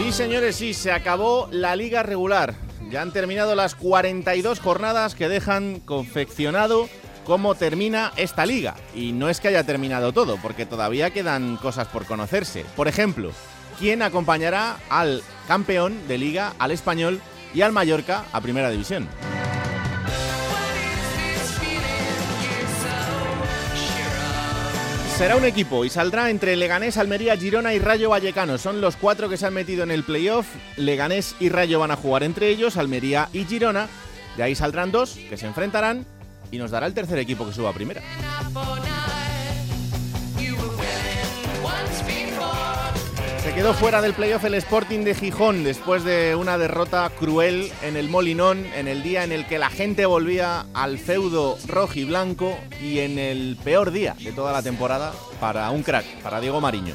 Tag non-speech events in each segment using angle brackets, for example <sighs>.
Sí, señores, sí, se acabó la liga regular. Ya han terminado las 42 jornadas que dejan confeccionado cómo termina esta liga. Y no es que haya terminado todo, porque todavía quedan cosas por conocerse. Por ejemplo, ¿quién acompañará al campeón de liga, al español y al Mallorca a primera división? Será un equipo y saldrá entre Leganés, Almería, Girona y Rayo Vallecano. Son los cuatro que se han metido en el playoff. Leganés y Rayo van a jugar entre ellos, Almería y Girona. De ahí saldrán dos que se enfrentarán y nos dará el tercer equipo que suba a primera. Se quedó fuera del playoff el Sporting de Gijón después de una derrota cruel en el Molinón, en el día en el que la gente volvía al feudo rojo y blanco y en el peor día de toda la temporada para un crack, para Diego Mariño.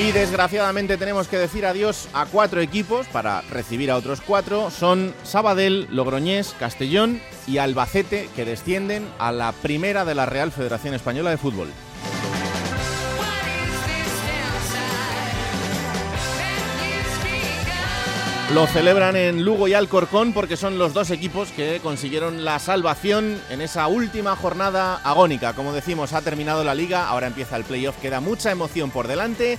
Y desgraciadamente tenemos que decir adiós a cuatro equipos para recibir a otros cuatro. Son Sabadell, Logroñés, Castellón y Albacete que descienden a la primera de la Real Federación Española de Fútbol. Lo celebran en Lugo y Alcorcón porque son los dos equipos que consiguieron la salvación en esa última jornada agónica. Como decimos, ha terminado la liga, ahora empieza el playoff, queda mucha emoción por delante.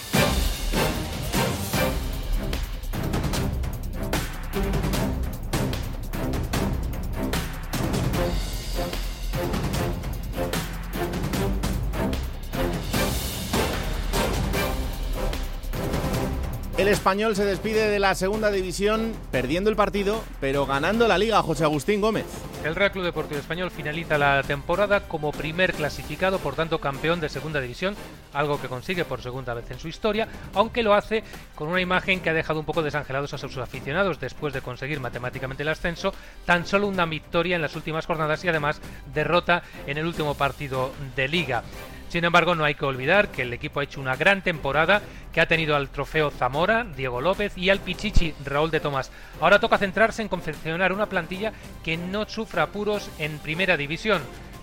Español se despide de la segunda división perdiendo el partido, pero ganando la liga, José Agustín Gómez. El Real Club Deportivo Español finaliza la temporada como primer clasificado, por tanto campeón de segunda división, algo que consigue por segunda vez en su historia, aunque lo hace con una imagen que ha dejado un poco desangelados a sus aficionados después de conseguir matemáticamente el ascenso, tan solo una victoria en las últimas jornadas y además derrota en el último partido de liga. Sin embargo, no hay que olvidar que el equipo ha hecho una gran temporada, que ha tenido al trofeo Zamora, Diego López y al Pichichi, Raúl de Tomás. Ahora toca centrarse en confeccionar una plantilla que no sufra apuros en primera división.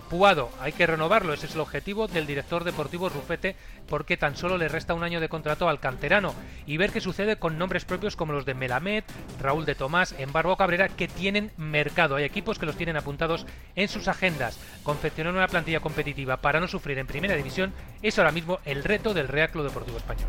Puado, hay que renovarlo, ese es el objetivo del director deportivo Rufete, porque tan solo le resta un año de contrato al canterano y ver qué sucede con nombres propios como los de Melamed, Raúl de Tomás, Embargo Cabrera, que tienen mercado. Hay equipos que los tienen apuntados en sus agendas. Confeccionar una plantilla competitiva para no sufrir en primera división es ahora mismo el reto del Real Club Deportivo Español.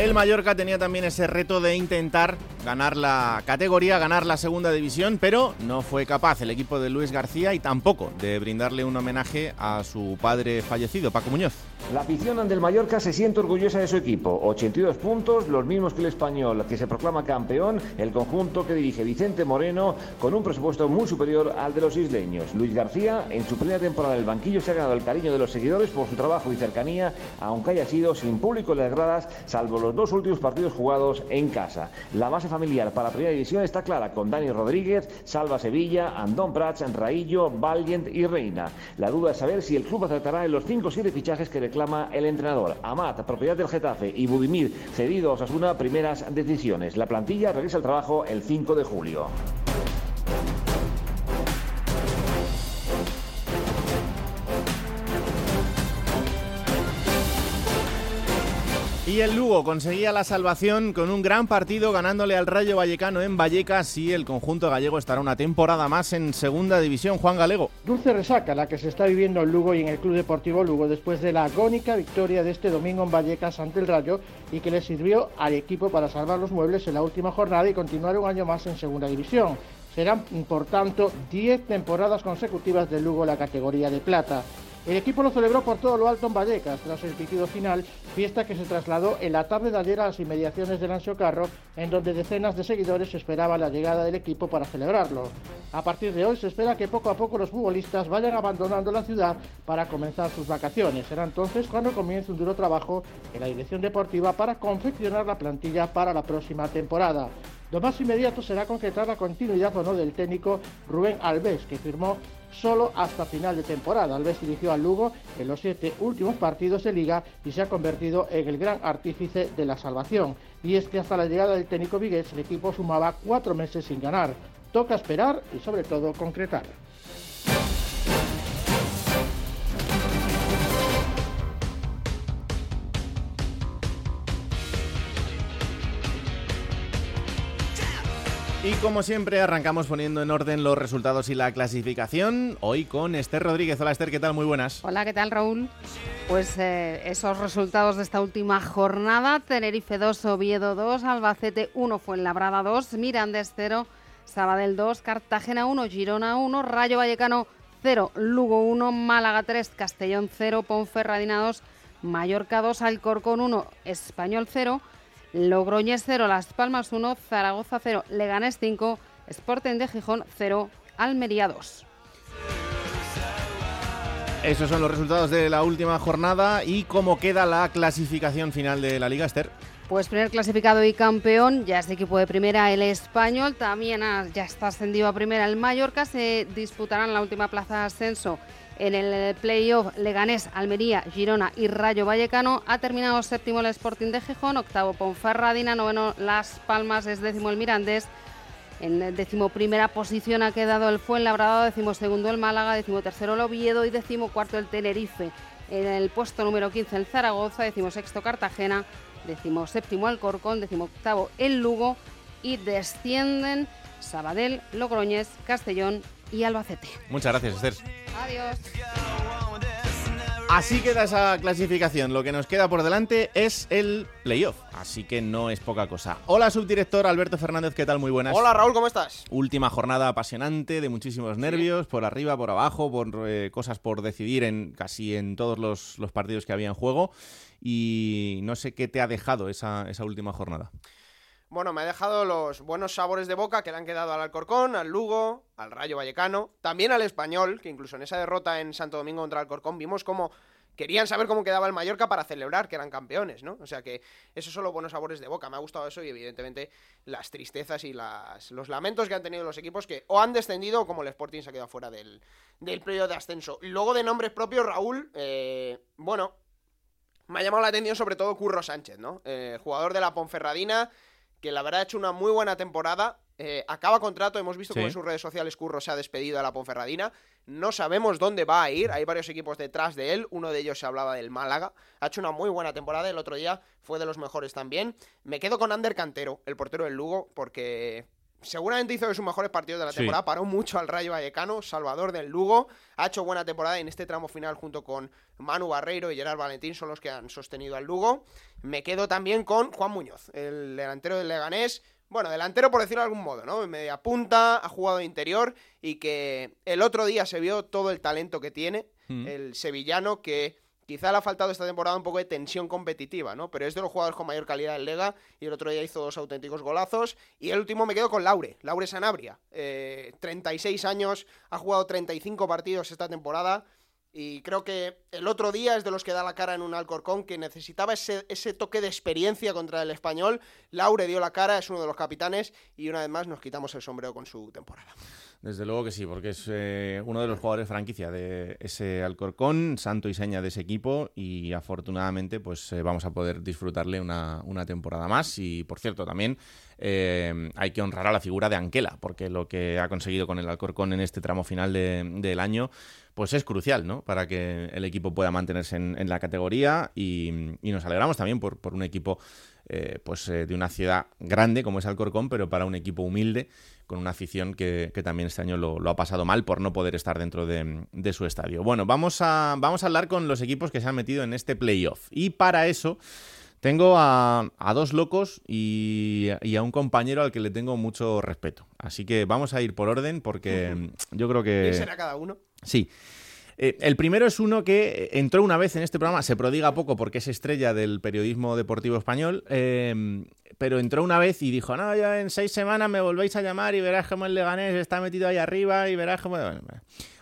El Mallorca tenía también ese reto de intentar ganar la categoría, ganar la segunda división, pero no fue capaz el equipo de Luis García y tampoco de brindarle un homenaje a su padre fallecido, Paco Muñoz. La afición del Mallorca se siente orgullosa de su equipo. 82 puntos, los mismos que el español, que se proclama campeón, el conjunto que dirige Vicente Moreno, con un presupuesto muy superior al de los isleños. Luis García, en su primera temporada del banquillo, se ha ganado el cariño de los seguidores por su trabajo y cercanía, aunque haya sido sin público en las gradas, salvo los dos últimos partidos jugados en casa. La base familiar para la primera división está clara, con Dani Rodríguez, Salva Sevilla, Andón Prats, Raillo, Valiant y Reina. La duda es saber si el club acertará en los 5 o 7 fichajes que reclama el entrenador. Amat, propiedad del Getafe, y Budimir, cedido a Osasuna, primeras decisiones. La plantilla regresa al trabajo el 5 de julio. Y el Lugo conseguía la salvación con un gran partido ganándole al Rayo Vallecano en Vallecas y el conjunto gallego estará una temporada más en segunda división. Juan Galego. Dulce resaca la que se está viviendo en Lugo y en el Club Deportivo Lugo después de la agónica victoria de este domingo en Vallecas ante el Rayo y que le sirvió al equipo para salvar los muebles en la última jornada y continuar un año más en segunda división. Serán, por tanto, 10 temporadas consecutivas de Lugo la categoría de plata. El equipo lo celebró por todo lo alto en Vallecas tras el pitido final, fiesta que se trasladó en la tarde de ayer a las inmediaciones del Ancho Carro, en donde decenas de seguidores esperaban la llegada del equipo para celebrarlo. A partir de hoy se espera que poco a poco los futbolistas vayan abandonando la ciudad para comenzar sus vacaciones. Será entonces cuando comience un duro trabajo en la dirección deportiva para confeccionar la plantilla para la próxima temporada. Lo más inmediato será concretar la continuidad o no del técnico Rubén Alves, que firmó solo hasta final de temporada. Alves dirigió al Lugo en los siete últimos partidos de liga y se ha convertido en el gran artífice de la salvación. Y es que hasta la llegada del técnico Vigués el equipo sumaba cuatro meses sin ganar. Toca esperar y sobre todo concretar. Y como siempre arrancamos poniendo en orden los resultados y la clasificación. Hoy con Esther Rodríguez. Hola Esther, ¿qué tal? Muy buenas. Hola, ¿qué tal Raúl? Pues eh, esos resultados de esta última jornada. Tenerife 2, Oviedo 2, Albacete 1, Fuenlabrada 2, Mirandés 0, Sabadell 2, Cartagena 1, Girona 1, Rayo Vallecano 0, Lugo 1, Málaga 3, Castellón 0, Ponferradina 2, Mallorca 2, Alcorcón 1, Español 0, Logroñés 0, Las Palmas 1, Zaragoza 0, Leganés 5, Sporting de Gijón 0, Almería 2. Esos son los resultados de la última jornada y cómo queda la clasificación final de la Liga Esther. Pues primer clasificado y campeón, ya es equipo de primera el español, también ya está ascendido a primera el Mallorca, se disputarán la última plaza de ascenso en el playoff Leganés, Almería, Girona y Rayo Vallecano. Ha terminado séptimo el Sporting de Gijón, octavo Ponferradina, noveno Las Palmas, es décimo el Mirandés. En décimo primera posición ha quedado el Fuenlabrada, décimo segundo el Málaga, décimo tercero el Oviedo y décimo cuarto el Tenerife. En el puesto número 15 el Zaragoza, décimo sexto Cartagena, décimo séptimo Alcorcón, décimo octavo el Lugo y descienden Sabadell, Logroñés, Castellón y Albacete. Muchas gracias, Esther. Adiós. Así queda esa clasificación. Lo que nos queda por delante es el playoff. Así que no es poca cosa. Hola, subdirector Alberto Fernández, ¿qué tal? Muy buenas. Hola, Raúl, ¿cómo estás? Última jornada apasionante, de muchísimos nervios, por arriba, por abajo, por eh, cosas por decidir en casi en todos los, partidos que había en juego. Y no sé qué te ha dejado esa, esa última jornada. Bueno, me ha dejado los buenos sabores de boca que le han quedado al Alcorcón, al Lugo, al Rayo Vallecano, también al Español, que incluso en esa derrota en Santo Domingo contra Alcorcón vimos cómo querían saber cómo quedaba el Mallorca para celebrar que eran campeones, ¿no? O sea que esos son los buenos sabores de boca. Me ha gustado eso y evidentemente las tristezas y las, los lamentos que han tenido los equipos que o han descendido o como el Sporting se ha quedado fuera del, del periodo de ascenso. Luego de nombres propios, Raúl, eh, bueno, me ha llamado la atención sobre todo Curro Sánchez, ¿no? Eh, jugador de la Ponferradina que la verdad ha hecho una muy buena temporada. Eh, acaba contrato, hemos visto cómo en sus redes sociales Curro se ha despedido de la Ponferradina. No sabemos dónde va a ir, hay varios equipos detrás de él, uno de ellos se hablaba del Málaga. Ha hecho una muy buena temporada, el otro día fue de los mejores también. Me quedo con Ander Cantero, el portero del Lugo, porque seguramente hizo de sus mejores partidos de la temporada, paró mucho al Rayo Vallecano, Salvador del Lugo, ha hecho buena temporada en este tramo final junto con Manu Barreiro y Gerard Valentín son los que han sostenido al Lugo. Me quedo también con Juan Muñoz, el delantero del Leganés, bueno, delantero por decirlo de algún modo, ¿no? Media punta, ha jugado de interior y que el otro día se vio todo el talento que tiene, mm. el sevillano que Quizá le ha faltado esta temporada un poco de tensión competitiva, ¿no? Pero es de los jugadores con mayor calidad en Lega y el otro día hizo dos auténticos golazos. Y el último me quedo con Laure, Laure Sanabria. 36 eh, años, ha jugado 35 partidos esta temporada. Y creo que el otro día es de los que da la cara en un Alcorcón que necesitaba ese, ese, toque de experiencia contra el español. Laure dio la cara, es uno de los capitanes y una vez más nos quitamos el sombrero con su temporada. Desde luego que sí, porque es eh, uno de los jugadores franquicia de ese Alcorcón, santo y seña de ese equipo y afortunadamente pues eh, vamos a poder disfrutarle una, una, temporada más y por cierto también eh, hay que honrar a la figura de Anquela porque lo que ha conseguido con el Alcorcón en este tramo final de, del año pues es crucial ¿no? para que el equipo pueda mantenerse en, la categoría y, y, nos alegramos también por, por un equipo pues de una ciudad grande como es Alcorcón pero para un equipo humilde con una afición que, también este año lo, ha pasado mal por no poder estar dentro de, su estadio. Bueno, vamos a, vamos a hablar con los equipos que se han metido en este playoff. Y para eso tengo a, dos locos y, a un compañero al que le tengo mucho respeto. Así que vamos a ir por orden porque yo creo que... ¿Quién será cada uno? Sí. Eh, el primero es uno que entró una vez en este programa, se prodiga poco porque es estrella del periodismo deportivo español, eh, pero entró una vez y dijo, no, ya en seis semanas me volvéis a llamar y verás cómo el Leganés está metido ahí arriba y verás cómo...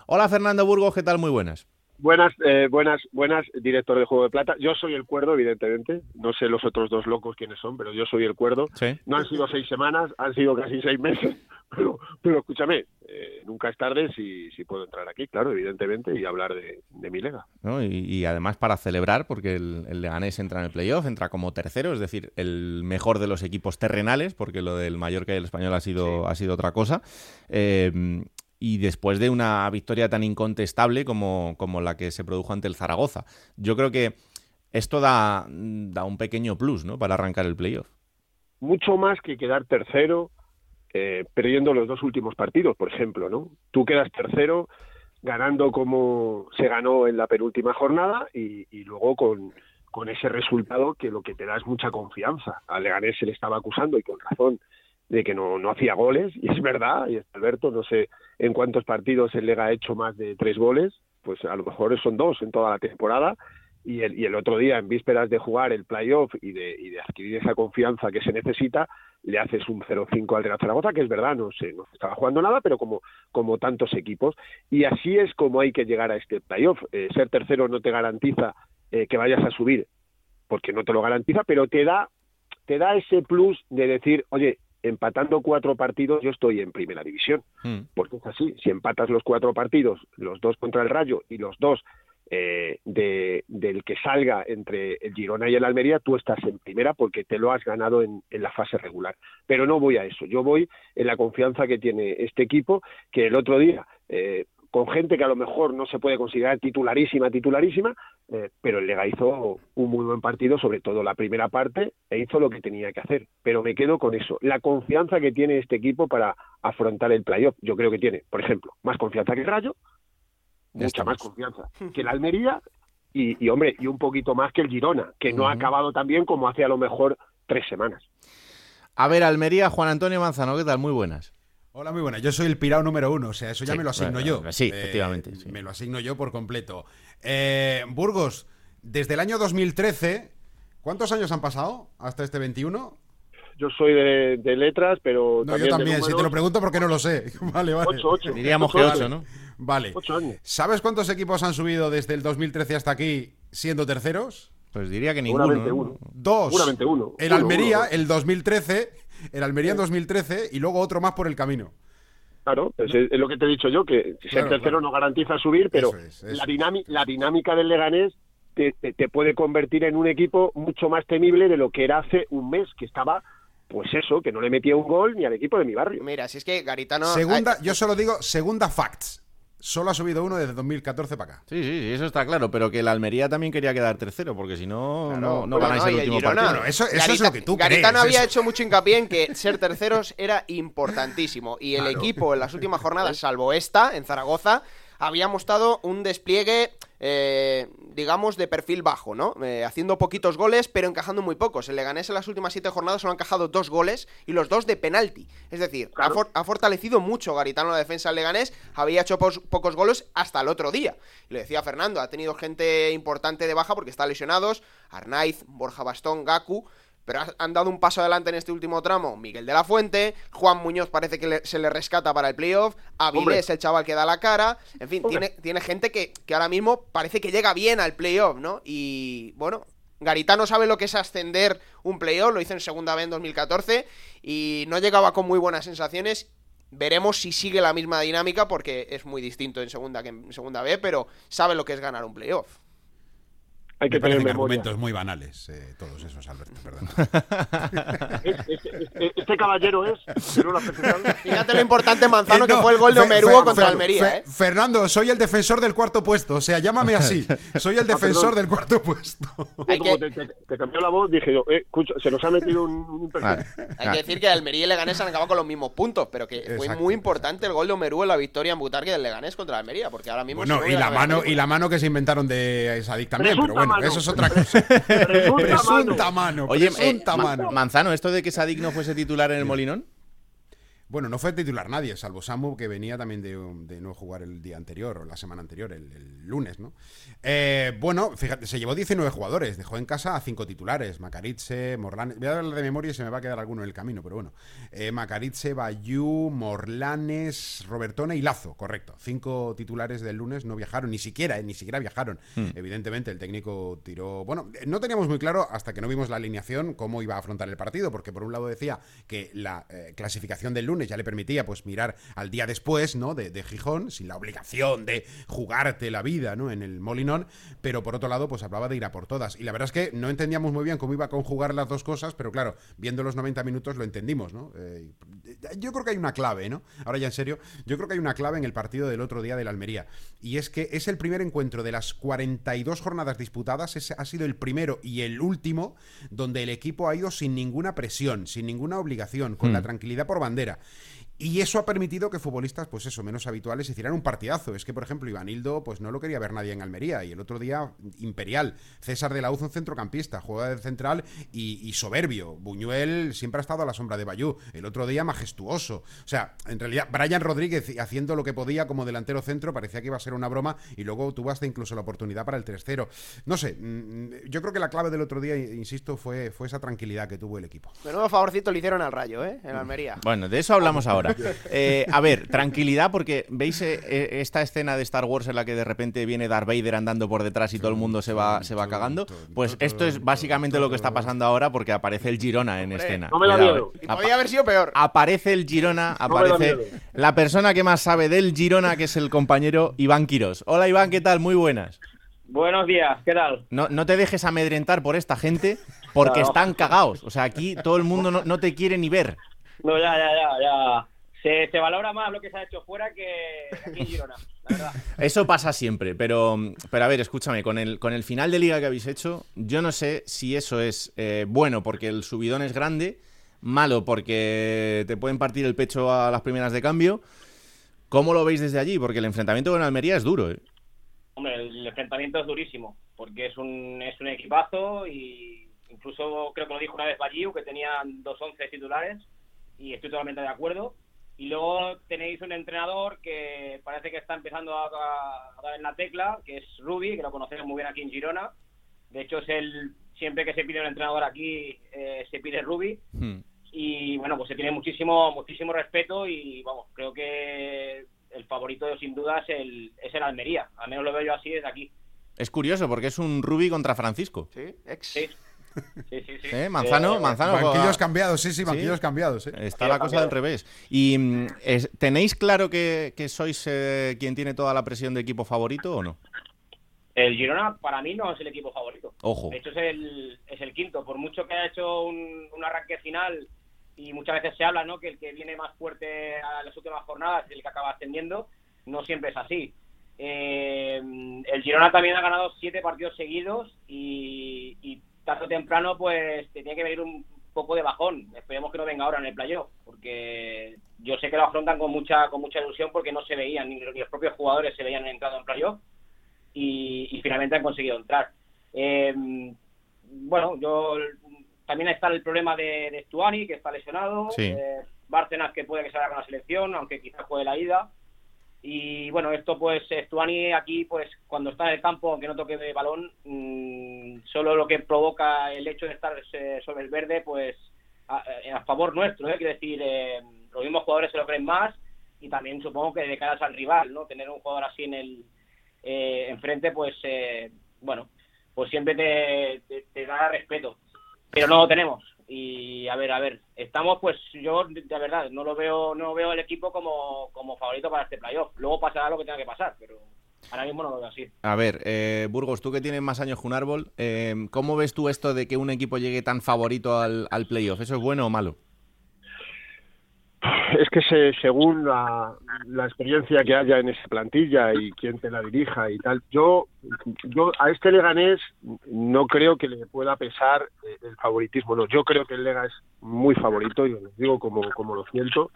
Hola Fernando Burgos, ¿qué tal? Muy buenas. Buenas, eh, buenas, buenas, director de Juego de Plata. Yo soy el cuerdo, evidentemente. No sé los otros dos locos quiénes son, pero yo soy el cuerdo. No han sido seis semanas, han sido casi seis meses. Pero, pero escúchame, eh, nunca es tarde si, si, puedo entrar aquí, claro, evidentemente, y hablar de, mi lega. Y, además para celebrar, porque el, el, Leganés entra en el playoff, entra como tercero, es decir, el mejor de los equipos terrenales, porque lo del Mallorca y el Español ha sido, ha sido otra cosa. Eh, y después de una victoria tan incontestable como, como la que se produjo ante el Zaragoza. Yo creo que esto da, da un pequeño plus ¿no? para arrancar el playoff. Mucho más que quedar tercero eh, perdiendo los dos últimos partidos, por ejemplo. ¿no? Tú quedas tercero ganando como se ganó en la penúltima jornada y, luego con, con ese resultado que lo que te da es mucha confianza. A Leganés se le estaba acusando y con razón de que no, no hacía goles, y es verdad, y Alberto, no sé en cuántos partidos el Lega ha hecho más de tres goles, pues a lo mejor son dos en toda la temporada, y el, y el otro día, en vísperas de jugar el playoff y de, y de adquirir esa confianza que se necesita, le haces un 0-5 al Real Zaragoza, que es verdad, no sé, no estaba jugando nada, pero como, como tantos equipos, y así es como hay que llegar a este playoff. Eh, ser tercero no te garantiza eh, que vayas a subir, porque no te lo garantiza, pero te da te da ese plus de decir, oye, empatando cuatro partidos yo estoy en primera división. Hmm. Porque es así, si empatas los cuatro partidos, los dos contra el Rayo y los dos eh, de, del que salga entre el Girona y el Almería, tú estás en primera porque te lo has ganado en, la fase regular. Pero no voy a eso, yo voy en la confianza que tiene este equipo, que el otro día eh, con gente que a lo mejor no se puede considerar titularísima, titularísima, eh, pero el Lega hizo un muy buen partido, sobre todo la primera parte, e hizo lo que tenía que hacer. Pero me quedo con eso, la confianza que tiene este equipo para afrontar el playoff. Yo creo que tiene, por ejemplo, más confianza que el Rayo, mucha más confianza <laughs> que el Almería, y, hombre, y un poquito más que el Girona, que no ha acabado tan bien como hace a lo mejor tres semanas. A ver, Almería, Juan Antonio Manzano, ¿qué tal? Muy buenas. Hola, muy buena. Yo soy el pirado número uno, o sea, eso ya me lo asigno yo. Sí, eh, efectivamente. Me lo asigno yo por completo. Eh, Burgos, desde el año 2013, ¿cuántos años han pasado hasta este 21? Yo soy de, letras, pero. No, yo también, si te lo pregunto porque no lo sé. <laughs> vale, vale. Ocho, ocho. Diríamos que ocho, ¿no? Vale. Ocho años. ¿Sabes cuántos equipos han subido desde el 2013 hasta aquí siendo terceros? Pues diría que ninguno. uno. Dos. Seguramente uno. El Almería, el 2013 el Almería en 2013 y luego otro más por el camino. Claro, es, lo que te he dicho yo, que ser tercero no garantiza subir, pero La, la dinámica del Leganés te, puede convertir en un equipo mucho más temible de lo que era hace un mes, que estaba pues eso, que no le metía un gol ni al equipo de mi barrio. Mira, si es que Garitano... Segunda, yo solo digo segunda facts. Solo ha subido uno desde 2014 para acá. Sí, sí, sí, eso está claro. Pero que el Almería también quería quedar tercero, porque si no, no, no ganáis el último partido. eso, es lo que tú Garitano había hecho mucho hincapié en que ser terceros era importantísimo. Y el equipo en las últimas jornadas, salvo esta, en Zaragoza, había mostrado un despliegue, eh, digamos, de perfil bajo, ¿no? Eh, haciendo poquitos goles, pero encajando muy pocos. El Leganés en las últimas siete jornadas solo ha encajado dos goles y los dos de penalti. Es decir, ha, fortalecido mucho Garitano la defensa del Leganés, había hecho pocos goles hasta el otro día. Y lo decía Fernando, ha tenido gente importante de baja porque está lesionados, Arnaiz, Borja Bastón, Gaku pero han dado un paso adelante en este último tramo Miguel de la Fuente, Juan Muñoz parece que se le rescata para el playoff, Avilés, el chaval que da la cara, en fin, tiene, tiene, gente que, que, ahora mismo parece que llega bien al playoff, ¿no? Y bueno, Garitano sabe lo que es ascender un playoff, lo hizo en segunda vez en 2014 y no llegaba con muy buenas sensaciones Veremos si sigue la misma dinámica porque es muy distinto en segunda que en segunda B, pero sabe lo que es ganar un playoff. Hay que Me tener memoria. argumentos muy banales, eh, todos esos, Alberto, perdón. <laughs> Este, este- este caballero es. Fíjate lo importante, Manzano, Eh, no, que fue el gol de Omeruo contra Fe- Almería, Fe- ¿eh? Fernando, soy el defensor del cuarto puesto, o sea, llámame así. Soy el defensor perdón. del cuarto puesto. Hay Como que- te, te- te cambió la voz, dije yo, eh, escucha, se nos ha metido un, un. Vale. Hay que decir que Almería y Leganés han acabado con los mismos puntos, pero que fue Exacto, muy importante el gol de Omeruo en la victoria en Butarque del Leganés contra Almería, porque ahora mismo... Bueno, y la mano y la mano que se inventaron de Sadik también, pero Presunta bueno, mano. eso es otra cosa. Presunta Presunta mano. mano, Oye, presunta eh, Ma- mano. Manzano, ¿esto de que Sadik no fuese titular en el Molinón? Bueno, no fue titular nadie, salvo Samu, que venía también de, de no jugar el día anterior o la semana anterior, el, el lunes, ¿no? Eh, bueno, fíjate, se llevó 19 jugadores, dejó en casa a 5 titulares, Macaritze, Morlanes, voy a hablar de memoria y se me va a quedar alguno en el camino, pero bueno, eh, Macaritze, Bayú, Morlanes, Robertone y Lazo, correcto, 5 titulares del lunes no viajaron, ni siquiera, eh, ni siquiera viajaron. Evidentemente el técnico tiró, bueno, eh, no teníamos muy claro hasta que no vimos la alineación cómo iba a afrontar el partido, porque por un lado decía que la eh, clasificación del lunes ya le permitía pues mirar al día después, ¿no? De, de Gijón, sin la obligación de jugarte la vida, ¿no? En el Molinón, pero por otro lado pues hablaba de ir a por todas. Y la verdad es que no entendíamos muy bien cómo iba a conjugar las dos cosas, pero claro, viendo los 90 minutos lo entendimos, ¿no? Eh, yo creo que hay una clave, ¿no? Ahora ya en serio, yo creo que hay una clave en el partido del otro día del Almería. Y es que es el primer encuentro de las 42 jornadas disputadas, ese ha sido el primero y el último donde el equipo ha ido sin ninguna presión, sin ninguna obligación, con la tranquilidad por bandera. Y eso ha permitido que futbolistas, pues eso, menos habituales, hicieran un partidazo. Es que, por ejemplo, Ivanildo, pues no lo quería ver nadie en Almería. Y el otro día, Imperial. César de la Uz, un centrocampista, juega de central y, y soberbio. Buñuel siempre ha estado a la sombra de Bayú. El otro día, majestuoso. O sea, en realidad, Brian Rodríguez haciendo lo que podía como delantero centro, parecía que iba a ser una broma. Y luego tuvo hasta incluso la oportunidad para el 3-0. No sé, mm, yo creo que la clave del otro día, insisto, fue, fue esa tranquilidad que tuvo el equipo. Menudo favorcito le hicieron al Rayo, ¿eh? En Almería. Bueno, de eso hablamos ahora. <laughs> Eh, a ver, tranquilidad, porque veis eh, eh, esta escena de Star Wars en la que de repente viene Darth Vader andando por detrás y todo el mundo se va, se va cagando. Pues esto es básicamente lo que está pasando ahora porque aparece el Girona en escena. no me da miedo. Y podía haber sido peor. Aparece el Girona, aparece la persona que más sabe del Girona, que es el compañero Iván Quirós. Hola Iván, ¿qué tal? Muy buenas. Buenos días, ¿qué tal? No, no te dejes amedrentar por esta gente porque Claro. están cagados. O sea, aquí todo el mundo no, no te quiere ni ver. No, ya, ya, ya, ya. Se, se valora más lo que se ha hecho fuera que aquí en Girona, la verdad. <laughs> Eso pasa siempre, pero, pero a ver, escúchame, con el, con el final de liga que habéis hecho, yo no sé si eso es eh, bueno porque el subidón es grande, malo porque te pueden partir el pecho a las primeras de cambio. ¿Cómo lo veis desde allí? Porque el enfrentamiento con Almería es duro, ¿eh? Hombre, el enfrentamiento es durísimo, porque es un, es un equipazo y incluso creo que lo dijo una vez Balliu, que tenían dos once titulares y estoy totalmente de acuerdo. Y luego tenéis un entrenador que parece que está empezando a, a- a dar en la tecla, que es Rubi, que lo conocemos muy bien aquí en Girona. De hecho, es el siempre que se pide un entrenador aquí, eh, se pide Rubi. Hmm. y bueno, pues se tiene muchísimo muchísimo respeto y vamos, creo que el favorito sin duda es el, es el Almería, al menos lo veo yo así desde aquí. Es curioso porque es un Rubi contra Francisco. Sí, ex. Sí, sí, sí. sí. ¿Eh? Manzano, Eh, Manzano. Banquillos cambiados, sí, sí, banquillos Sí. cambiados. ¿eh? Está Sí, la cosa del revés. ¿Y mm, es- tenéis claro que, que sois eh, quien tiene toda la presión de equipo favorito o no? El Girona para mí no es el equipo favorito. Ojo. De hecho es el, es el quinto, por mucho que haya hecho un, un arranque final y muchas veces se habla ¿no? que el que viene más fuerte a las últimas jornadas es el que acaba ascendiendo, no siempre es así. Eh, el Girona también ha ganado siete partidos seguidos y, y tarde o temprano pues te tiene que venir un poco de bajón. Esperemos que no venga ahora en el playoff, porque yo sé que lo afrontan con mucha con mucha ilusión porque no se veían, ni los, ni los propios jugadores se veían entrado en playoff y, y finalmente han conseguido entrar. Eh, bueno, yo también está el problema de, de Stuani, que está lesionado, Sí. eh, Bárcenas, que puede que salga con la selección, aunque quizás juegue la ida. Y bueno, esto pues Stuani aquí, pues cuando está en el campo, aunque no toque de balón, mm, solo lo que provoca el hecho de estar sobre el verde, pues a, eh, a favor nuestro, ¿eh? quiero decir, eh, los mismos jugadores se lo creen más y también supongo que de cara al rival, ¿no? Tener un jugador así en el eh, enfrente, pues eh, bueno, pues siempre te- te da respeto. Pero no lo tenemos. Y a ver, a ver, estamos pues yo de verdad no lo veo no veo el equipo como, como favorito para este playoff. Luego pasará lo que tenga que pasar, pero ahora mismo no lo veo así. A ver, eh, Burgos, tú que tienes más años que un árbol, eh, ¿cómo ves tú esto de que un equipo llegue tan favorito al, al playoff? ¿Eso es bueno o malo? <sighs> Es que se, según la, la experiencia que haya en esa plantilla y quién te la dirija y tal, yo, yo a este Leganés no creo que le pueda pesar eh, el favoritismo. No, yo creo que el Lega es muy favorito y os digo como, como lo siento.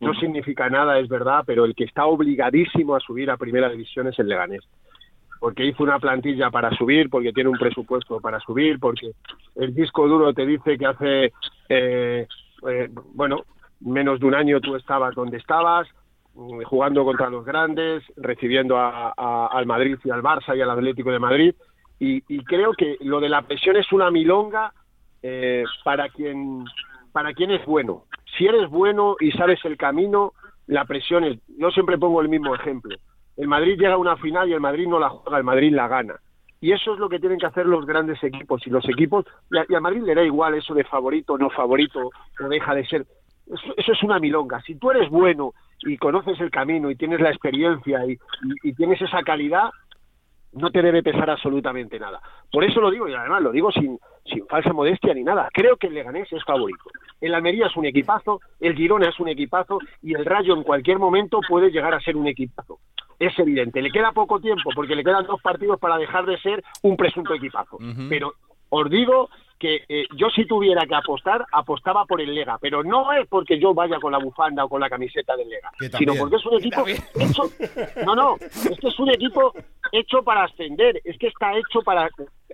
No significa nada, es verdad, pero el que está obligadísimo a subir a primera división es el Leganés. Porque hizo una plantilla para subir, porque tiene un presupuesto para subir, porque el disco duro te dice que hace, eh, eh, bueno, menos de un año tú estabas donde estabas, mm, jugando contra los grandes, recibiendo a- a- al Madrid y al Barça y al Atlético de Madrid. Y, creo que lo de la presión es una milonga eh, para quien para quien es bueno. Si eres bueno y sabes el camino, la presión es. Yo siempre pongo el mismo ejemplo. El Madrid llega a una final y el Madrid no la juega, el Madrid la gana. Y eso es lo que tienen que hacer los grandes equipos. Y los equipos, y a Madrid le da igual eso de favorito, no favorito, o deja de ser. Eso, es una milonga. Si tú eres bueno y conoces el camino y tienes la experiencia y, y- y tienes esa calidad, no te debe pesar absolutamente nada. Por eso lo digo, y además lo digo sin, sin falsa modestia ni nada. Creo que el Leganés es favorito. El Almería es un equipazo, el Girona es un equipazo y el Rayo en cualquier momento puede llegar a ser un equipazo. Es evidente. Le queda poco tiempo porque le quedan dos partidos para dejar de ser un presunto equipazo. Pero os digo que eh, yo si tuviera que apostar, apostaba por el Lega, pero no es porque yo vaya con la bufanda o con la camiseta del Lega, sino porque es un equipo hecho, no, no, es que es un equipo hecho para ascender, es que está hecho para,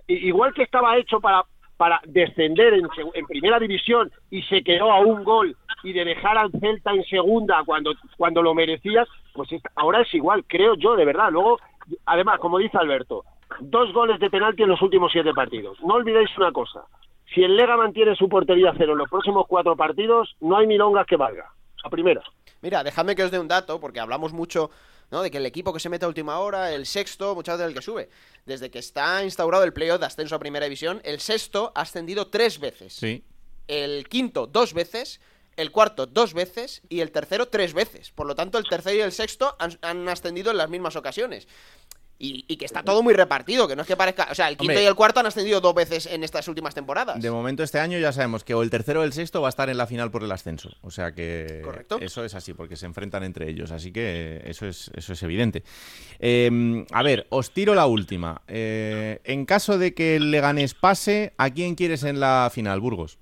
igual que estaba hecho para para descender en, en primera división y se quedó a un gol y de dejar al Celta en segunda cuando cuando lo merecías, pues es- ahora es igual, creo yo, de verdad. Luego, además, como dice Alberto, dos goles de penalti en los últimos siete partidos. No olvidéis una cosa, si el Lega mantiene su portería a cero en los próximos cuatro partidos, no hay milongas que valga. A primera. Mira, dejadme que os dé un dato, porque hablamos mucho ¿no? de que el equipo que se mete a última hora, el sexto, muchas veces el que sube. Desde que está instaurado el playoff de ascenso a primera división, el sexto ha ascendido tres veces. Sí. El quinto dos veces, el cuarto dos veces y el tercero tres veces. Por lo tanto, el tercero y el sexto han, han ascendido en las mismas ocasiones. Y, y que está todo muy repartido, que no es que parezca... O sea, el quinto Hombre. y el cuarto han ascendido dos veces en estas últimas temporadas. De momento este año ya sabemos que o el tercero o el sexto va a estar en la final por el ascenso. O sea que Correcto. eso es así, porque se enfrentan entre ellos. Así que eso es, eso es evidente. Eh, a ver, os tiro la última. Eh, en caso de que el Leganés pase, ¿a quién quieres en la final, Burgos?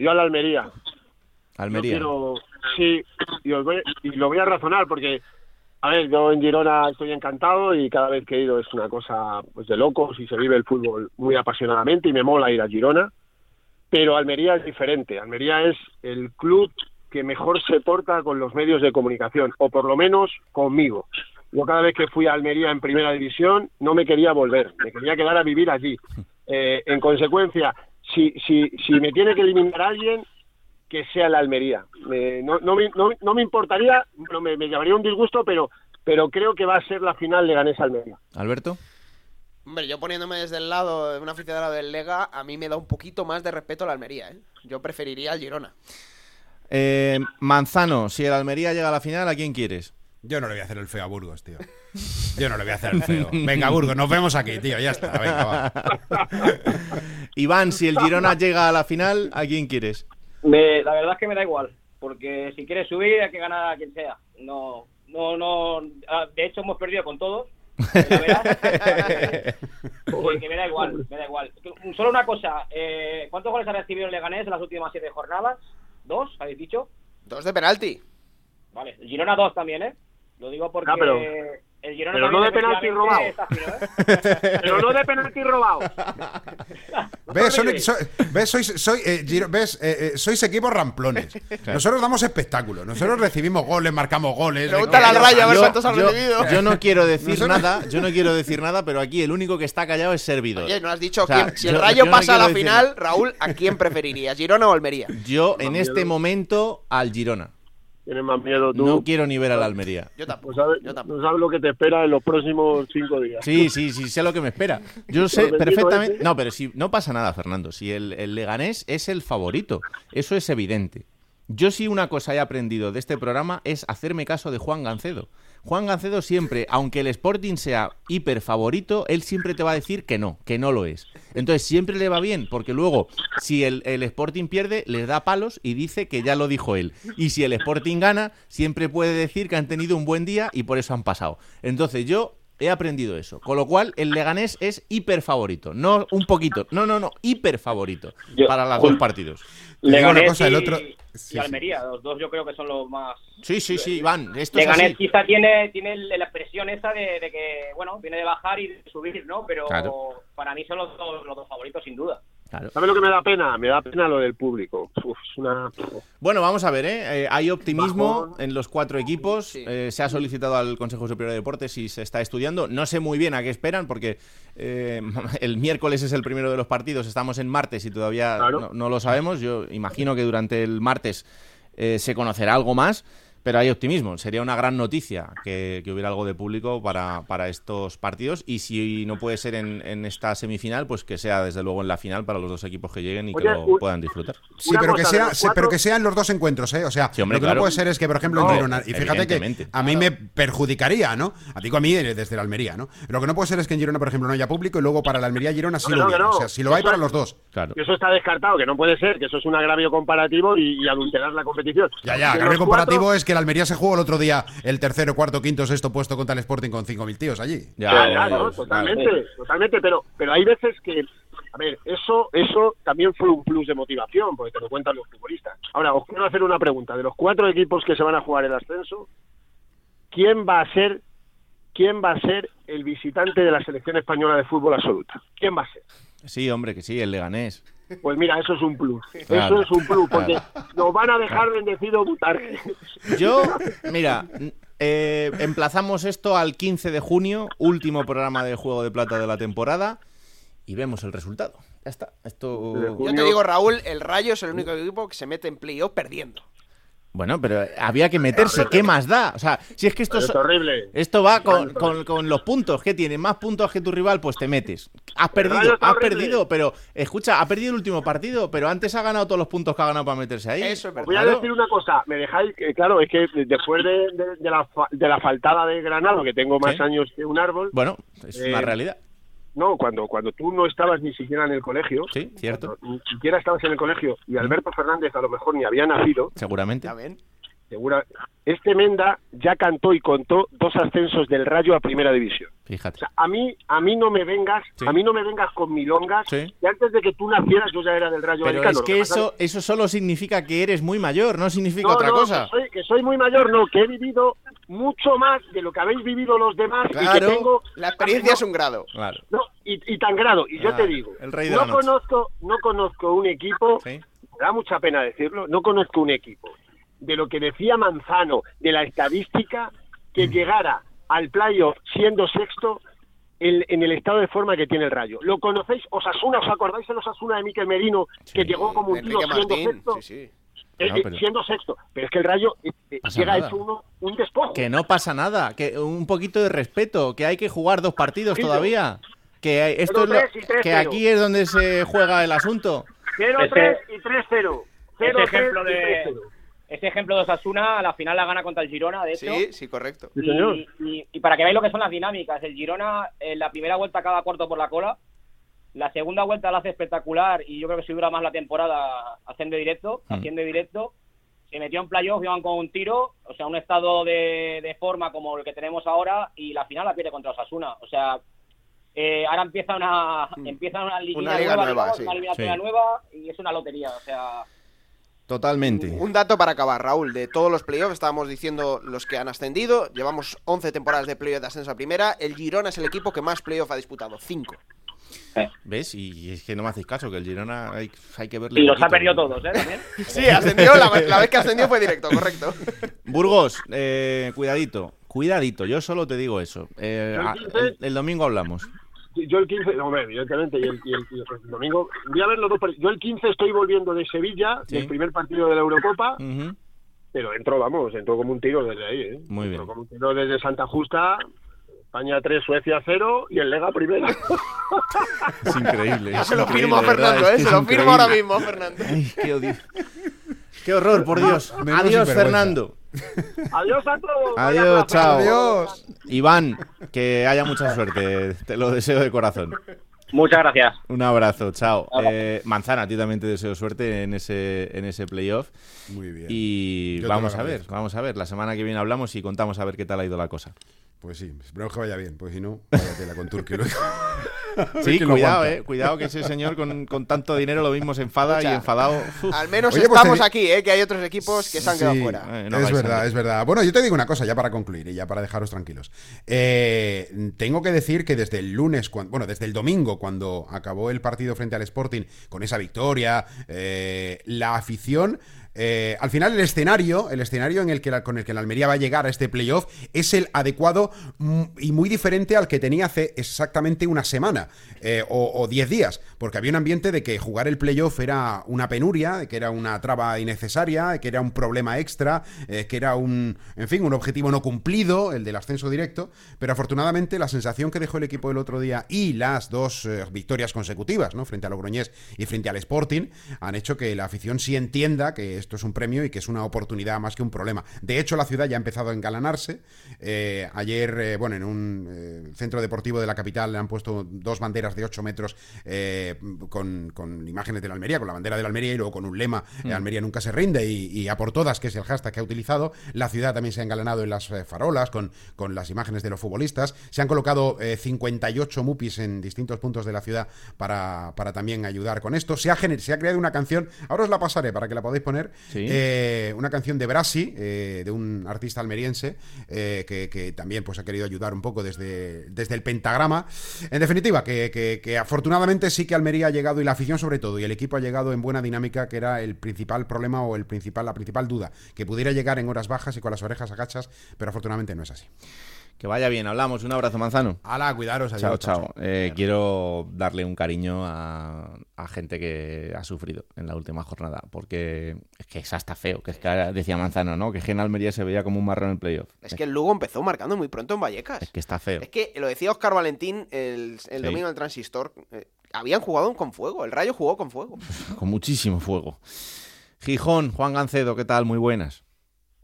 Yo a la Almería. Almería. Yo quiero, sí, y, os voy- y lo voy a razonar porque, a ver, yo en Girona estoy encantado y cada vez que he ido es una cosa pues de locos y se vive el fútbol muy apasionadamente y me mola ir a Girona, pero Almería es diferente. Almería es el club que mejor se porta con los medios de comunicación, o por lo menos conmigo. Yo cada vez que fui a Almería en primera división no me quería volver, me quería quedar a vivir allí. <laughs> Eh, en consecuencia, si, si, si me tiene que eliminar alguien, que sea la Almería. Me- no, no, me, no, no me importaría, no me, me llevaría un disgusto, pero, pero creo que va a ser la final de Ganés Almería. Alberto. Hombre, yo poniéndome desde el lado de un aficionado del Lega, a mí me da un poquito más de respeto a la Almería, ¿eh? Yo preferiría al Girona. Eh, Manzano, si el Almería llega a la final, ¿a quién quieres? Yo no le voy a hacer el feo a Burgos, tío. Yo no le voy a hacer el feo. Venga, Burgos, nos vemos aquí, tío. Ya está, venga, va. <laughs> Iván, si el Girona llega a la final, ¿a quién quieres? Me- la verdad es que me da igual, porque si quieres subir hay que ganar a quien sea. No, no, no. ah, De hecho hemos perdido con todos. la verdad. <laughs> Sí, que me da igual, me da igual. Solo una cosa, eh, ¿cuántos goles ha recibido el Leganés en las últimas siete jornadas? ¿Dos? ¿Habéis dicho? Dos de penalti. Vale, Girona dos también, ¿eh? Lo digo porque Ah, pero- el Girona <laughs> pero no de penalti robado. <laughs> ¿eh? Pero no de penalti robado. ¿Ves? Son- so- ¿Ves? Sois, soy, eh, Giro- ¿ves? Eh, eh, sois equipos ramplones. Nosotros damos espectáculo. Nosotros recibimos goles, marcamos goles. Pregúntale al venga, Rayo a ver Yo- cuántos han yo- recibido. yo no quiero decir Nosotros- nada, yo no quiero decir nada, pero aquí el único que está callado es Servidor. Oye, no has dicho O sea, quién- si el yo- Rayo no pasa a la final, nada. Raúl, ¿a quién preferirías? ¿Girona o Almería? Yo en este momento al Girona. Tienes más miedo tú. No quiero ni ver al Almería. Yo tampoco. No sabes, yo tampoco. no sabes lo que te espera en los próximos cinco días. Sí, sí, sí, sé lo que me espera. <laughs> Yo sé perfectamente. ese. No, pero si no pasa nada, Fernando. Si el, el Leganés es el favorito, eso es evidente. Yo sí una cosa he aprendido de este programa es hacerme caso de Juan Gancedo. Juan Gancedo siempre, aunque el Sporting sea hiper favorito, él siempre te va a decir que no, que no lo es. Entonces siempre le va bien, porque luego, si el, el Sporting pierde, le da palos y dice que ya lo dijo él. Y si el Sporting gana, siempre puede decir que han tenido un buen día y por eso han pasado. Entonces yo he aprendido eso. Con lo cual, el Leganés es hiper favorito. No un poquito, no, no, no, hiper favorito Yo- para los dos partidos. Leganés cosa, el y, otro- y sí. Almería, los dos yo creo que son los más... Sí, sí, sí, Iván. Esto es Leganés así. quizá tiene, tiene el- la presión esa de, de que, bueno, viene de bajar y de subir, ¿no? Pero Claro. para mí son los dos, los dos favoritos, sin duda. Claro. ¿Sabes lo que me da pena? Me da pena lo del público. Uf, es una... Bueno, vamos a ver, ¿eh? Eh, hay optimismo Bajón. en los cuatro equipos. Sí. Eh, se ha solicitado al Consejo Superior de Deportes y se está estudiando. No sé muy bien a qué esperan, porque eh, <laughs> el miércoles es el primero de los partidos. Estamos en martes y todavía Claro. no, no lo sabemos. Yo imagino que durante el martes eh, se conocerá algo más. Pero hay optimismo. Sería una gran noticia que, que hubiera algo de público para, para estos partidos. Y si no puede ser en, en esta semifinal, pues que sea desde luego en la final para los dos equipos que lleguen y que lo un- puedan disfrutar. Sí, pero que, sea, se- pero cuatro- que sean los dos encuentros, ¿eh? O sea, Sí, hombre, lo que claro. no puede ser es que, por ejemplo, No, en Girona, y fíjate que a mí me perjudicaría, ¿no? A ti, a mí, eh, desde la Almería, ¿no? Lo que no puede ser es que en Girona, por ejemplo, no haya público y luego para la Almería Girona sí No, lo no, hubiera. O sea, si lo hay para los dos. Claro. Eso está descartado, que no puede ser, que eso es un agravio comparativo y, y adulterar la competición. Ya, ya, los comparativo cuatro- es que la Almería se jugó el otro día el tercero, cuarto, quinto, sexto puesto contra el Sporting con 5.000 tíos allí. Ya, no, ya. totalmente, totalmente, pero, pero hay veces que, a ver, eso, eso también fue un plus de motivación, porque te lo cuentan los futbolistas. Ahora, os quiero hacer una pregunta. De los cuatro equipos que se van a jugar el ascenso, ¿quién va a ser, quién va a ser el visitante de la selección española de fútbol absoluta? ¿Quién va a ser? Sí, hombre, que sí, el Leganés. Pues mira, eso es un plus. Claro, eso es un plus, porque claro. nos van a dejar bendecido Butarque. Yo, mira, eh, emplazamos esto al 15 de junio, último programa de Juego de Plata de la temporada, y vemos el resultado. Ya está. Esto. Yo te digo, Raúl, el Rayo es el único equipo que se mete en playoff perdiendo. Bueno, pero había que meterse. ¿Qué más da? O sea, si es que esto Es es. horrible. Esto va con, con- con los puntos. ¿Qué tiene? Más puntos que tu rival, pues te metes. Has perdido, has horrible. perdido, pero escucha, ha perdido el último partido, pero antes ha ganado todos los puntos que ha ganado para meterse ahí. Eso es verdad. voy a decir una cosa, me dejáis, que, claro, es que después de, de- de la, fa- de la faltada de Granado, que tengo más Sí. años que un árbol, Bueno, es una Eh, realidad. No, cuando, cuando tú no estabas ni siquiera en el colegio, Sí, cierto. ni siquiera estabas en el colegio, y Alberto Fernández a lo mejor ni había nacido, Seguramente. Segura, este Menda ya cantó y contó dos ascensos del Rayo a Primera División. O Fíjate. sea, a mí, a mí no me vengas, Sí. a mí no me vengas con milongas, Sí. que antes de que tú nacieras yo ya era del Rayo Pero Vallecano. es que pasa eso, eso solo significa que eres muy mayor, no significa No, otra no, cosa. Que soy, que soy muy mayor, no, que he vivido mucho más de lo que habéis vivido los demás y Claro. que tengo... La experiencia no, es un grado. Claro. no, y, y tan grado. Y yo te digo, el rey de no conozco, no conozco un equipo, Sí. me da mucha pena decirlo, no conozco un equipo de lo que decía Manzano, de la estadística, que Mm. llegara al playoff siendo sexto en, en el estado de forma que tiene el Rayo. ¿Lo conocéis? Osasuna, ¿os acordáis de Osasuna de Miquel Merino, que llegó como un tío siendo sexto? Sí, sí. Eh, No, pero- siendo sexto. Pero es que el Rayo eh, eh, Pasa llega nada. hecho uno, un despojo. Que no pasa nada, que un poquito de respeto, que hay que jugar dos partidos Sí, todavía. Que hay- esto es lo- 0-3 y 3-0. que aquí es donde se juega el asunto. 0-3 y 3-0. Ese 0-3 ejemplo de 3-0. ese ejemplo de Osasuna, a la final la gana contra el Girona, de hecho. Sí, sí, correcto. Y, y- y para que veáis lo que son las dinámicas, el Girona en la primera vuelta acaba cuarto por la cola, la segunda vuelta la hace espectacular y yo creo que si dura más la temporada haciendo directo, Mm. directo, se metió en playoff, iban con un tiro, o sea, un estado de, de forma como el que tenemos ahora y la final la pierde contra Osasuna, o sea, eh, ahora empieza una empieza una, liga nueva, digamos, sí. una eliminatoria Sí. nueva y es una lotería, o sea, Totalmente. Un dato para acabar, Raúl. De todos los playoffs, estábamos diciendo los que han ascendido. Llevamos 11 temporadas de playoff de ascenso a primera. El Girona es el equipo que más playoff ha disputado. 5. ¿Ves? Y es que no me hacéis caso, que el Girona hay, hay que verle. y los ha perdido todos, ¿eh? También. <laughs> Sí, ascendió. La, la vez que ascendió fue directo, correcto. <laughs> Domingo eh, cuidadito, cuidadito, yo solo te digo eso. Eh, el a- 15 el, el domingo hablamos. Yo el 15, no, hombre, evidentemente, y el, y el- y el domingo. Voy a ver los dos. Yo el 15 estoy volviendo de Sevilla, Sí. del primer partido de la Eurocopa, pero entró, vamos, entró como un tiro desde ahí, ¿eh? Muy bien. Entró como un tiro desde Santa Justa, España 3, Suecia 0 y el Lega primero. <laughs> Es increíble. Se lo increíble, firmo a Fernando, ¿eh? Se lo firmo ahora mismo, Fernando. Ay, qué odio. Qué horror, por Dios. Adiós. Fernando. Adiós a todos. Adiós, chao. Adiós. Iván, que haya mucha suerte. Te lo deseo de corazón. Muchas gracias. Un abrazo, chao. Eh, Manzana, a ti también te deseo suerte en ese, en ese playoff. Muy bien. Y Yo vamos a ver, vamos a ver. La semana que viene hablamos y contamos a ver qué tal ha ido la cosa. Pues sí, esperemos que vaya bien, pues si no, vaya tela con Turquía. luego. <laughs> Sí, cuidado, eh. Cuidado que ese señor con, con tanto dinero lo mismo se enfada y enfadado. uf. Al menos Oye, pues estamos te aquí, ¿eh? Que hay otros equipos que se han quedado Sí, fuera. Eh, no es verdad, es verdad. Bueno, yo te digo una cosa, ya para concluir y ya para dejaros tranquilos. Eh, tengo que decir que desde el lunes, bueno, desde el domingo, cuando acabó el partido frente al Sporting con esa victoria, eh, la afición. Eh, al final el escenario, el escenario en el que la- con el que la Almería va a llegar a este playoff es el adecuado mm, y muy diferente al que tenía hace exactamente una semana eh, o o diez días, porque había un ambiente de que jugar el playoff era una penuria, de que era una traba innecesaria, de que era un problema extra, eh, que era un, en fin, un objetivo no cumplido, el del ascenso directo, pero afortunadamente la sensación que dejó el equipo el otro día y las dos eh, victorias consecutivas, ¿no? Frente al Logroñés y frente al Sporting, han hecho que la afición sí entienda que esto es un premio y que es una oportunidad más que un problema. De hecho, la ciudad ya ha empezado a engalanarse. Eh, ayer, eh, bueno, en un eh, centro deportivo de la capital le han puesto dos banderas de 8 metros con, con imágenes de la Almería, con la bandera de la Almería y luego con un lema, eh, Almería nunca se rinde y, y a por todas, que es el hashtag que ha utilizado. La ciudad también se ha engalanado en las farolas con, con las imágenes de los futbolistas. Se han colocado eh, 58 mupis en distintos puntos de la ciudad para, para también ayudar con esto. Se ha, se ha creado una canción, ahora os la pasaré para que la podáis poner, Eh, una canción de Brasi, eh, de un artista almeriense, eh, que, que también pues, ha querido ayudar un poco desde, desde el pentagrama. En definitiva, que, que- que afortunadamente sí que Almería ha llegado, y la afición sobre todo, y el equipo ha llegado en buena dinámica, que era el principal problema o el principal, la principal duda, que pudiera llegar en horas bajas y con las orejas agachas, pero afortunadamente no es así. Que vaya bien, hablamos. Un abrazo, Manzano. Hala, cuidaros. Chao, adiós, chao. Eh, quiero darle un cariño a, a gente que ha sufrido en la última jornada, porque es que es hasta feo, que es que decía Manzano, ¿no? Que en Almería se veía como un marrón en el playoff. Es que el Lugo empezó marcando muy pronto en Vallecas. Es que está feo. Es que lo decía Oscar Valentín el, el Sí. domingo en el Transistor. eh, habían jugado con fuego. El Rayo jugó con fuego. Con muchísimo fuego. Gijón, Juan Gancedo, ¿qué tal? Muy buenas.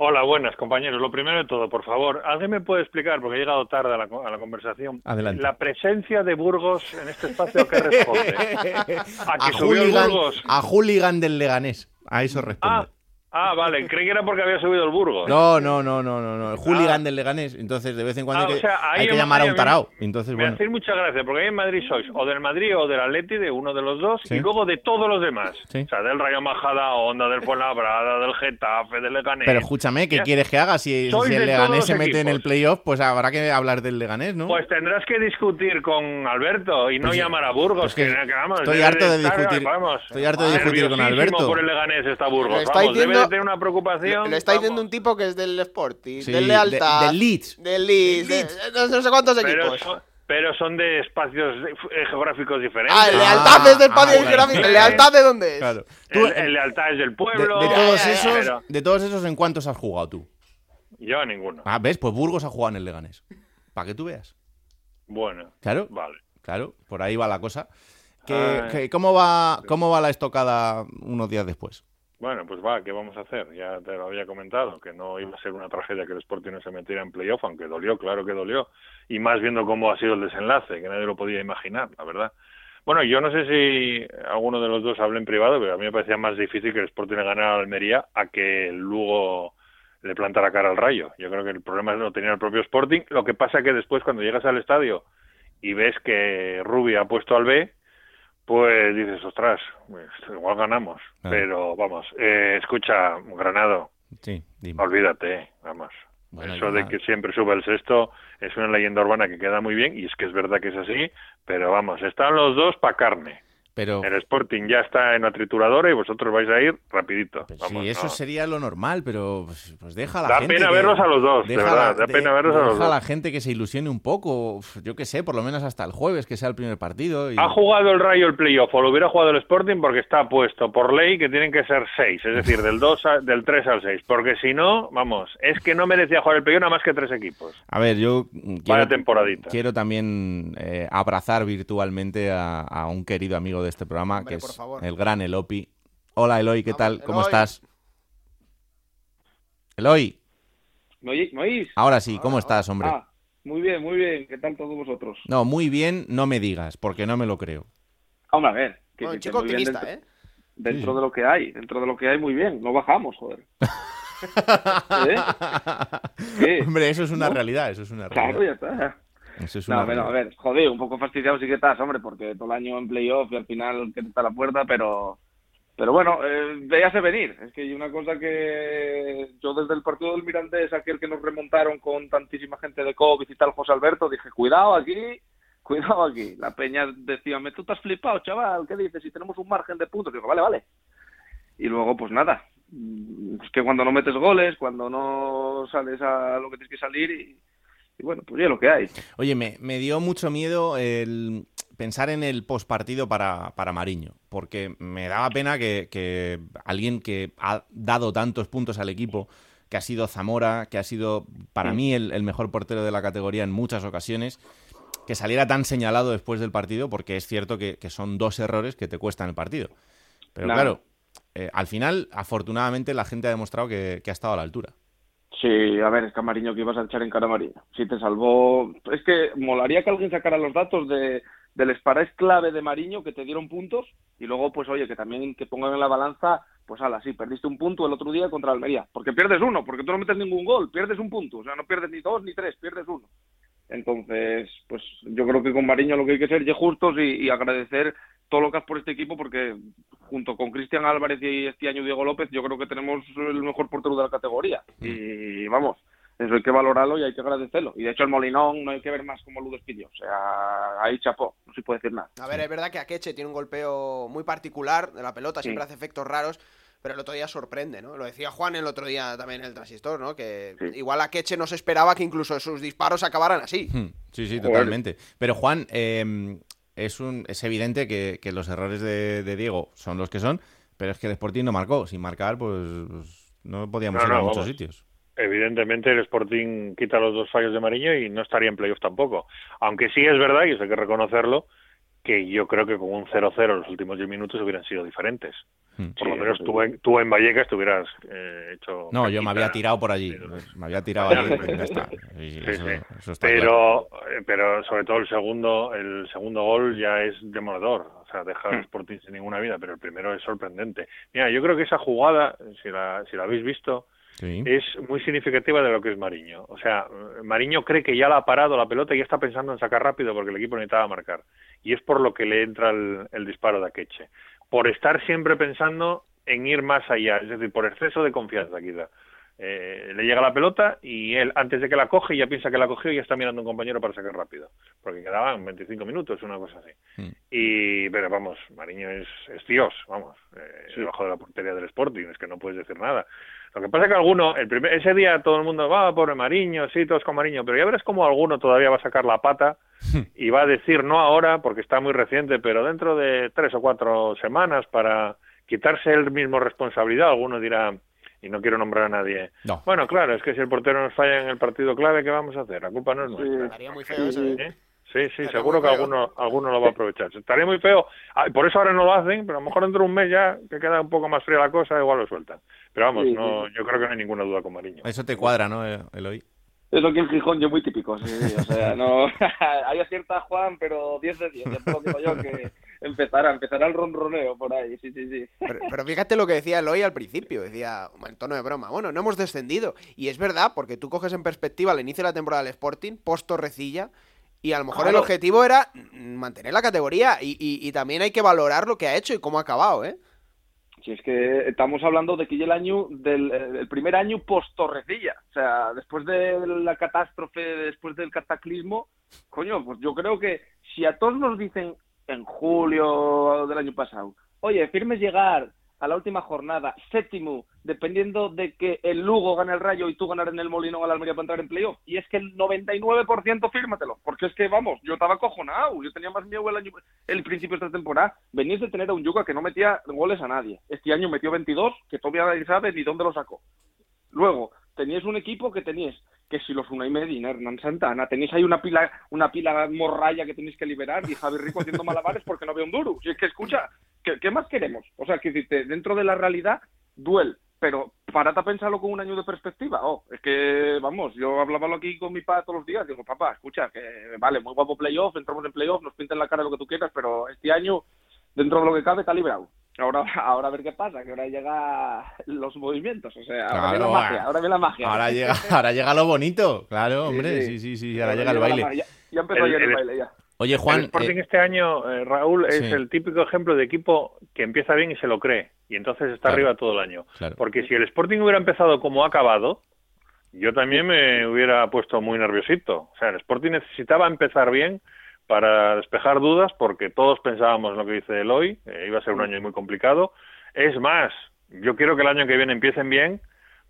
Hola, buenas compañeros. Lo primero de todo, por favor, ¿alguien me puede explicar, porque he llegado tarde a la, a la conversación, Adelante. la presencia de Burgos en este espacio a qué responde? <laughs> ¿A que A subió hooligan, Burgos? a hooligan del Leganés. A eso responde. Ah, ah, vale, <laughs> creí que era porque había subido el Burgos. No, no, no, no, no, no. El hooligan del Leganés. Entonces, de vez en cuando Ah, hay que, o sea, hay que llamar a un tarao. Entonces, Me bueno. hacéis mucha gracia, porque ahí en Madrid sois o del Madrid o del Atleti, de uno de los dos, Sí. y luego de todos los demás. Sí. O sea, del Rayo Majada, Onda del Fuenlabrada, del Getafe, del Leganés. Pero escúchame, ¿qué Ya- quieres que haga? Si, si el Leganés se mete en el playoff, pues habrá que hablar del Leganés, ¿no? Pues tendrás que discutir con Alberto y no Pues llamar a Burgos. Pues que que, que, vamos, estoy harto de estar, discutir- vamos, estoy harto de discutir con Alberto. por el Leganés está Burgos. Vamos, diciendo- de tener una preocupación. Lo, lo está diciendo un tipo que es del Sporting, Sí, del de- Lealtad. del Leeds. Del Leeds. Leeds. de- no, no sé cuántos pero equipos. son, pero son de espacios eh, geográficos diferentes. Ah, el Ah, Lealtad es del espacio ah, bueno. geográfico. ¿El. Lealtad de dónde es? Claro. El, Tú, el Lealtad es del de, pueblo. de todos ya, ya, esos, pero de todos esos, ¿en cuántos has jugado tú? Yo a ninguno. Ah, ¿ves? Pues Burgos ha jugado en el Leganés. Para que tú veas. Bueno, Claro, vale. claro. Por ahí va la cosa. ¿cómo, va, ¿Cómo va la estocada unos días después? Bueno, pues va, ¿qué vamos a hacer? Ya te lo había comentado, que no iba a ser una tragedia que el Sporting no se metiera en playoff, aunque dolió, claro que dolió. Y más viendo cómo ha sido el desenlace, que nadie lo podía imaginar, la verdad. Bueno, yo no sé si alguno de los dos habla en privado, pero a mí me parecía más difícil que el Sporting ganara a Almería a que el Lugo le plantara cara al Rayo. Yo creo que el problema lo tenía el propio Sporting. Lo que pasa que después, cuando llegas al estadio y ves que Rubi ha puesto al B, pues dices, ostras, pues, igual ganamos. Ah. Pero vamos, eh, escucha, Granado, Sí, dime. olvídate, eh, vamos. Bueno, Eso de que siempre sube el sexto es una leyenda urbana que queda muy bien y es que es verdad que es así, pero vamos, están los dos pa' carne. Pero... El Sporting ya está en la trituradora y vosotros vais a ir rapidito. Vamos, sí, eso no. sería lo normal, pero pues, pues deja a la Da gente. pena que- verlos a los dos, de verdad, la- da pena verlos a los deja a dos. la gente que se ilusione un poco, yo qué sé, por lo menos hasta el jueves, que sea el primer partido. y- Ha jugado el Rayo el playoff o lo hubiera jugado el Sporting porque está puesto por ley que tienen que ser seis, es decir, <laughs> del 2 a- del 3 al 6, porque si no, vamos, es que no merecía jugar el playoff nada más que tres equipos. A ver, yo quiero, temporadita. quiero también eh, abrazar virtualmente a, a un querido amigo de este programa, Hombre, que es favor. el gran Elopi. Hola Eloy, ¿qué Vamos, tal? ¿Cómo estás? Eloy, ¿Me oís? ¿Me oís? ahora sí, ¿cómo estás, hombre? Ah, muy bien, muy bien. ¿Qué tal todos vosotros? No, muy bien, no me digas, porque no me lo creo. Hombre, a ver. que- Bueno, que un chico optimista, dentro, ¿eh? Dentro de lo que hay, dentro de lo que hay, muy bien. No bajamos, joder. <laughs> ¿Eh? <laughs> ¿Qué? Hombre, eso es una ¿No? realidad, eso es una Claro, realidad. ya está. Eso es No, bueno, a ver, joder, un poco fastidiado sí que estás, hombre, porque todo el año en playoff y al final que está la puerta, pero pero bueno, eh, venir. Es que hay una cosa que yo desde el partido del Mirandés, aquel que nos remontaron con tantísima gente de COVID y tal, José Alberto, dije, cuidado aquí, cuidado aquí. La peña decía, me tú has flipado, chaval, ¿qué dices? Si tenemos un margen de puntos. Digo, vale, vale. Y luego, pues nada, es que cuando no metes goles, cuando no sales a lo que tienes que salir y, y bueno, pues ya es lo que hay. Oye, me, me dio mucho miedo el pensar en el postpartido para, para Mariño, porque me daba pena que, que alguien que ha dado tantos puntos al equipo, que ha sido Zamora, que ha sido para Mm. mí el, el mejor portero de la categoría en muchas ocasiones, que saliera tan señalado después del partido, porque es cierto que, que son dos errores que te cuestan el partido. Pero claro, eh, al final, afortunadamente, la gente ha demostrado que, que ha estado a la altura. Sí, a ver, es que a Mariño que ibas a echar en cara a Mariño. Si te salvó. Es que molaría que alguien sacara los datos de, del Esparés clave de Mariño que te dieron puntos y luego, pues oye, que también que pongan en la balanza, pues ala, sí, perdiste un punto el otro día contra Almería. Porque pierdes uno, porque tú no metes ningún gol, pierdes un punto. O sea, no pierdes ni dos ni tres, pierdes uno. Entonces, pues yo creo que con Mariño lo que hay que ser es justos y, y agradecer todo lo que has por este equipo porque junto con Cristian Álvarez y este año Diego López yo creo que tenemos el mejor portero de la categoría. Y vamos eso hay que valorarlo y hay que agradecerlo. Y de hecho el Molinón no hay que ver más como Ludo pidió o sea ahí chapó no se puede decir nada. A ver, es verdad que Akeche tiene un golpeo muy particular de la pelota, siempre Sí. hace efectos raros, pero el otro día sorprende, ¿no? Lo decía Juan el otro día también en el transistor, ¿no? Que igual Akeche no se esperaba que incluso sus disparos acabaran así. Hmm, Sí, sí, totalmente. Pero Juan, eh, es, un, es evidente que, que los errores de, de Diego son los que son, pero es que el Sporting no marcó. Sin marcar, pues, pues no podíamos No, ir a muchos vamos. sitios. Evidentemente el Sporting quita los dos fallos de Mariño y no estaría en playoff tampoco. Aunque sí es verdad, y eso hay que reconocerlo, que yo creo que con un 0-0 los últimos 10 minutos hubieran sido diferentes. Hmm. Por lo menos tú, en- tú en Vallecas te hubieras eh, hecho... No, yo me había tirado por allí. Me había tirado allí. y ya está. <laughs> Y Sí, eso, sí. eso está claro. pero, eh, pero sobre todo el segundo, el segundo gol ya es demoledor. O sea, deja Hmm. al Sporting sin ninguna vida, pero el primero es sorprendente. Mira, yo creo que esa jugada, si la, si la habéis visto, Es muy significativa de lo que es Mariño. O sea, Mariño cree que ya la ha parado la pelota y ya está pensando en sacar rápido porque el equipo necesitaba marcar. Y es por lo que le entra el, el disparo de Akeche. Por estar siempre pensando en ir más allá, es decir, por exceso de confianza quizá. Eh, le llega la pelota y él, antes de que la coge, ya piensa que la cogió y ya está mirando a un compañero para sacar rápido. Porque quedaban 25 minutos, una cosa así. Hmm. Y, pero vamos, Mariño es, es Dios, vamos, eh, debajo de la portería del Sporting, es que no puedes decir nada. Lo que pasa es que alguno, el primer, ese día todo el mundo va, pobre Mariño, sí, todos con Mariño, pero ya verás cómo alguno todavía va a sacar la pata y va a decir no ahora, porque está muy reciente, pero dentro de tres o cuatro semanas para quitarse él mismo responsabilidad, alguno dirá, y no quiero nombrar a nadie, No. bueno, claro, es que si el portero nos falla en el partido clave, ¿qué vamos a hacer? La culpa no es nuestra. Estaría muy feo eso, ¿eh? Sí, sí, Estaría seguro que alguno, alguno lo va a aprovechar. Estaría muy feo. Ah, por eso ahora no lo hacen, pero a lo mejor dentro de un mes ya, que queda un poco más fría la cosa, igual lo sueltan. Pero vamos, Sí, no, yo creo que no hay ninguna duda con Mariño. Eso te cuadra, ¿no, eh, Eloy? Eso aquí en Gijón yo muy típico, sí, sí, o sea, no, <laughs> hay acierta Juan, pero 10 de 10, ya te lo digo yo que empezará, empezará el ronroneo por ahí, sí, sí, sí. Pero, pero fíjate lo que decía Eloy al principio, decía en tono de broma, bueno, no hemos descendido. Y es verdad, porque tú coges en perspectiva el inicio de la temporada del Sporting, post Torrecilla, y a lo mejor el objetivo era mantener la categoría. Y, y- y también hay que valorar lo que ha hecho y cómo ha acabado, ¿eh? Si es que estamos hablando de que el año del eh, el primer año post Torrecilla, o sea, después de la catástrofe, después del cataclismo, coño, pues yo creo que si a todos nos dicen en julio del año pasado. Oye, firmes llegar a la última jornada, séptimo, dependiendo de que el Lugo gane el Rayo y tú ganar en el Molino a la Almería para entrar en playoff. Y es que el 99% fírmatelo, porque es que, vamos, yo estaba cojonado, yo tenía más miedo el, año, el principio de esta temporada. Venís de tener a un Yuca que no metía goles a nadie. Este año metió 22, que todavía nadie sabe ni dónde lo sacó. Luego, teníais un equipo que teníais que si los Unai Medina, Hernán Santana, tenéis ahí una pila, una pila morralla que tenéis que liberar y Javi Rico haciendo malabares porque no ve un duro. Si es que escucha, ¿qué, más queremos? O sea, que dentro de la realidad, duel, pero parate a pensarlo con un año de perspectiva. Oh, es que, vamos, yo hablaba aquí con mi papá todos los días, digo, papá, escucha, que vale, muy guapo playoff, entramos en playoff, nos pintan la cara lo que tú quieras, pero este año, dentro de lo que cabe, está librado. Ahora, <laughs> ahora a ver qué pasa, que ahora llega los movimientos, o sea, ahora viene la magia, ahora viene la magia. Ahora llega, <laughs> ahora llega lo bonito, claro, hombre, sí, sí, sí, ahora, llega el baile. Ya, empezó el, el, baile, ya. Oye, Juan. El Sporting eh, este año, eh, Raúl, es el típico ejemplo de equipo que empieza bien y se lo cree, y entonces está arriba todo el año. Porque si el Sporting hubiera empezado como ha acabado, yo también me hubiera puesto muy nerviosito. O sea, el Sporting necesitaba empezar bien para despejar dudas, porque todos pensábamos lo que dice Eloy, eh, iba a ser un año muy complicado. Es más, yo quiero que el año que viene empiecen bien,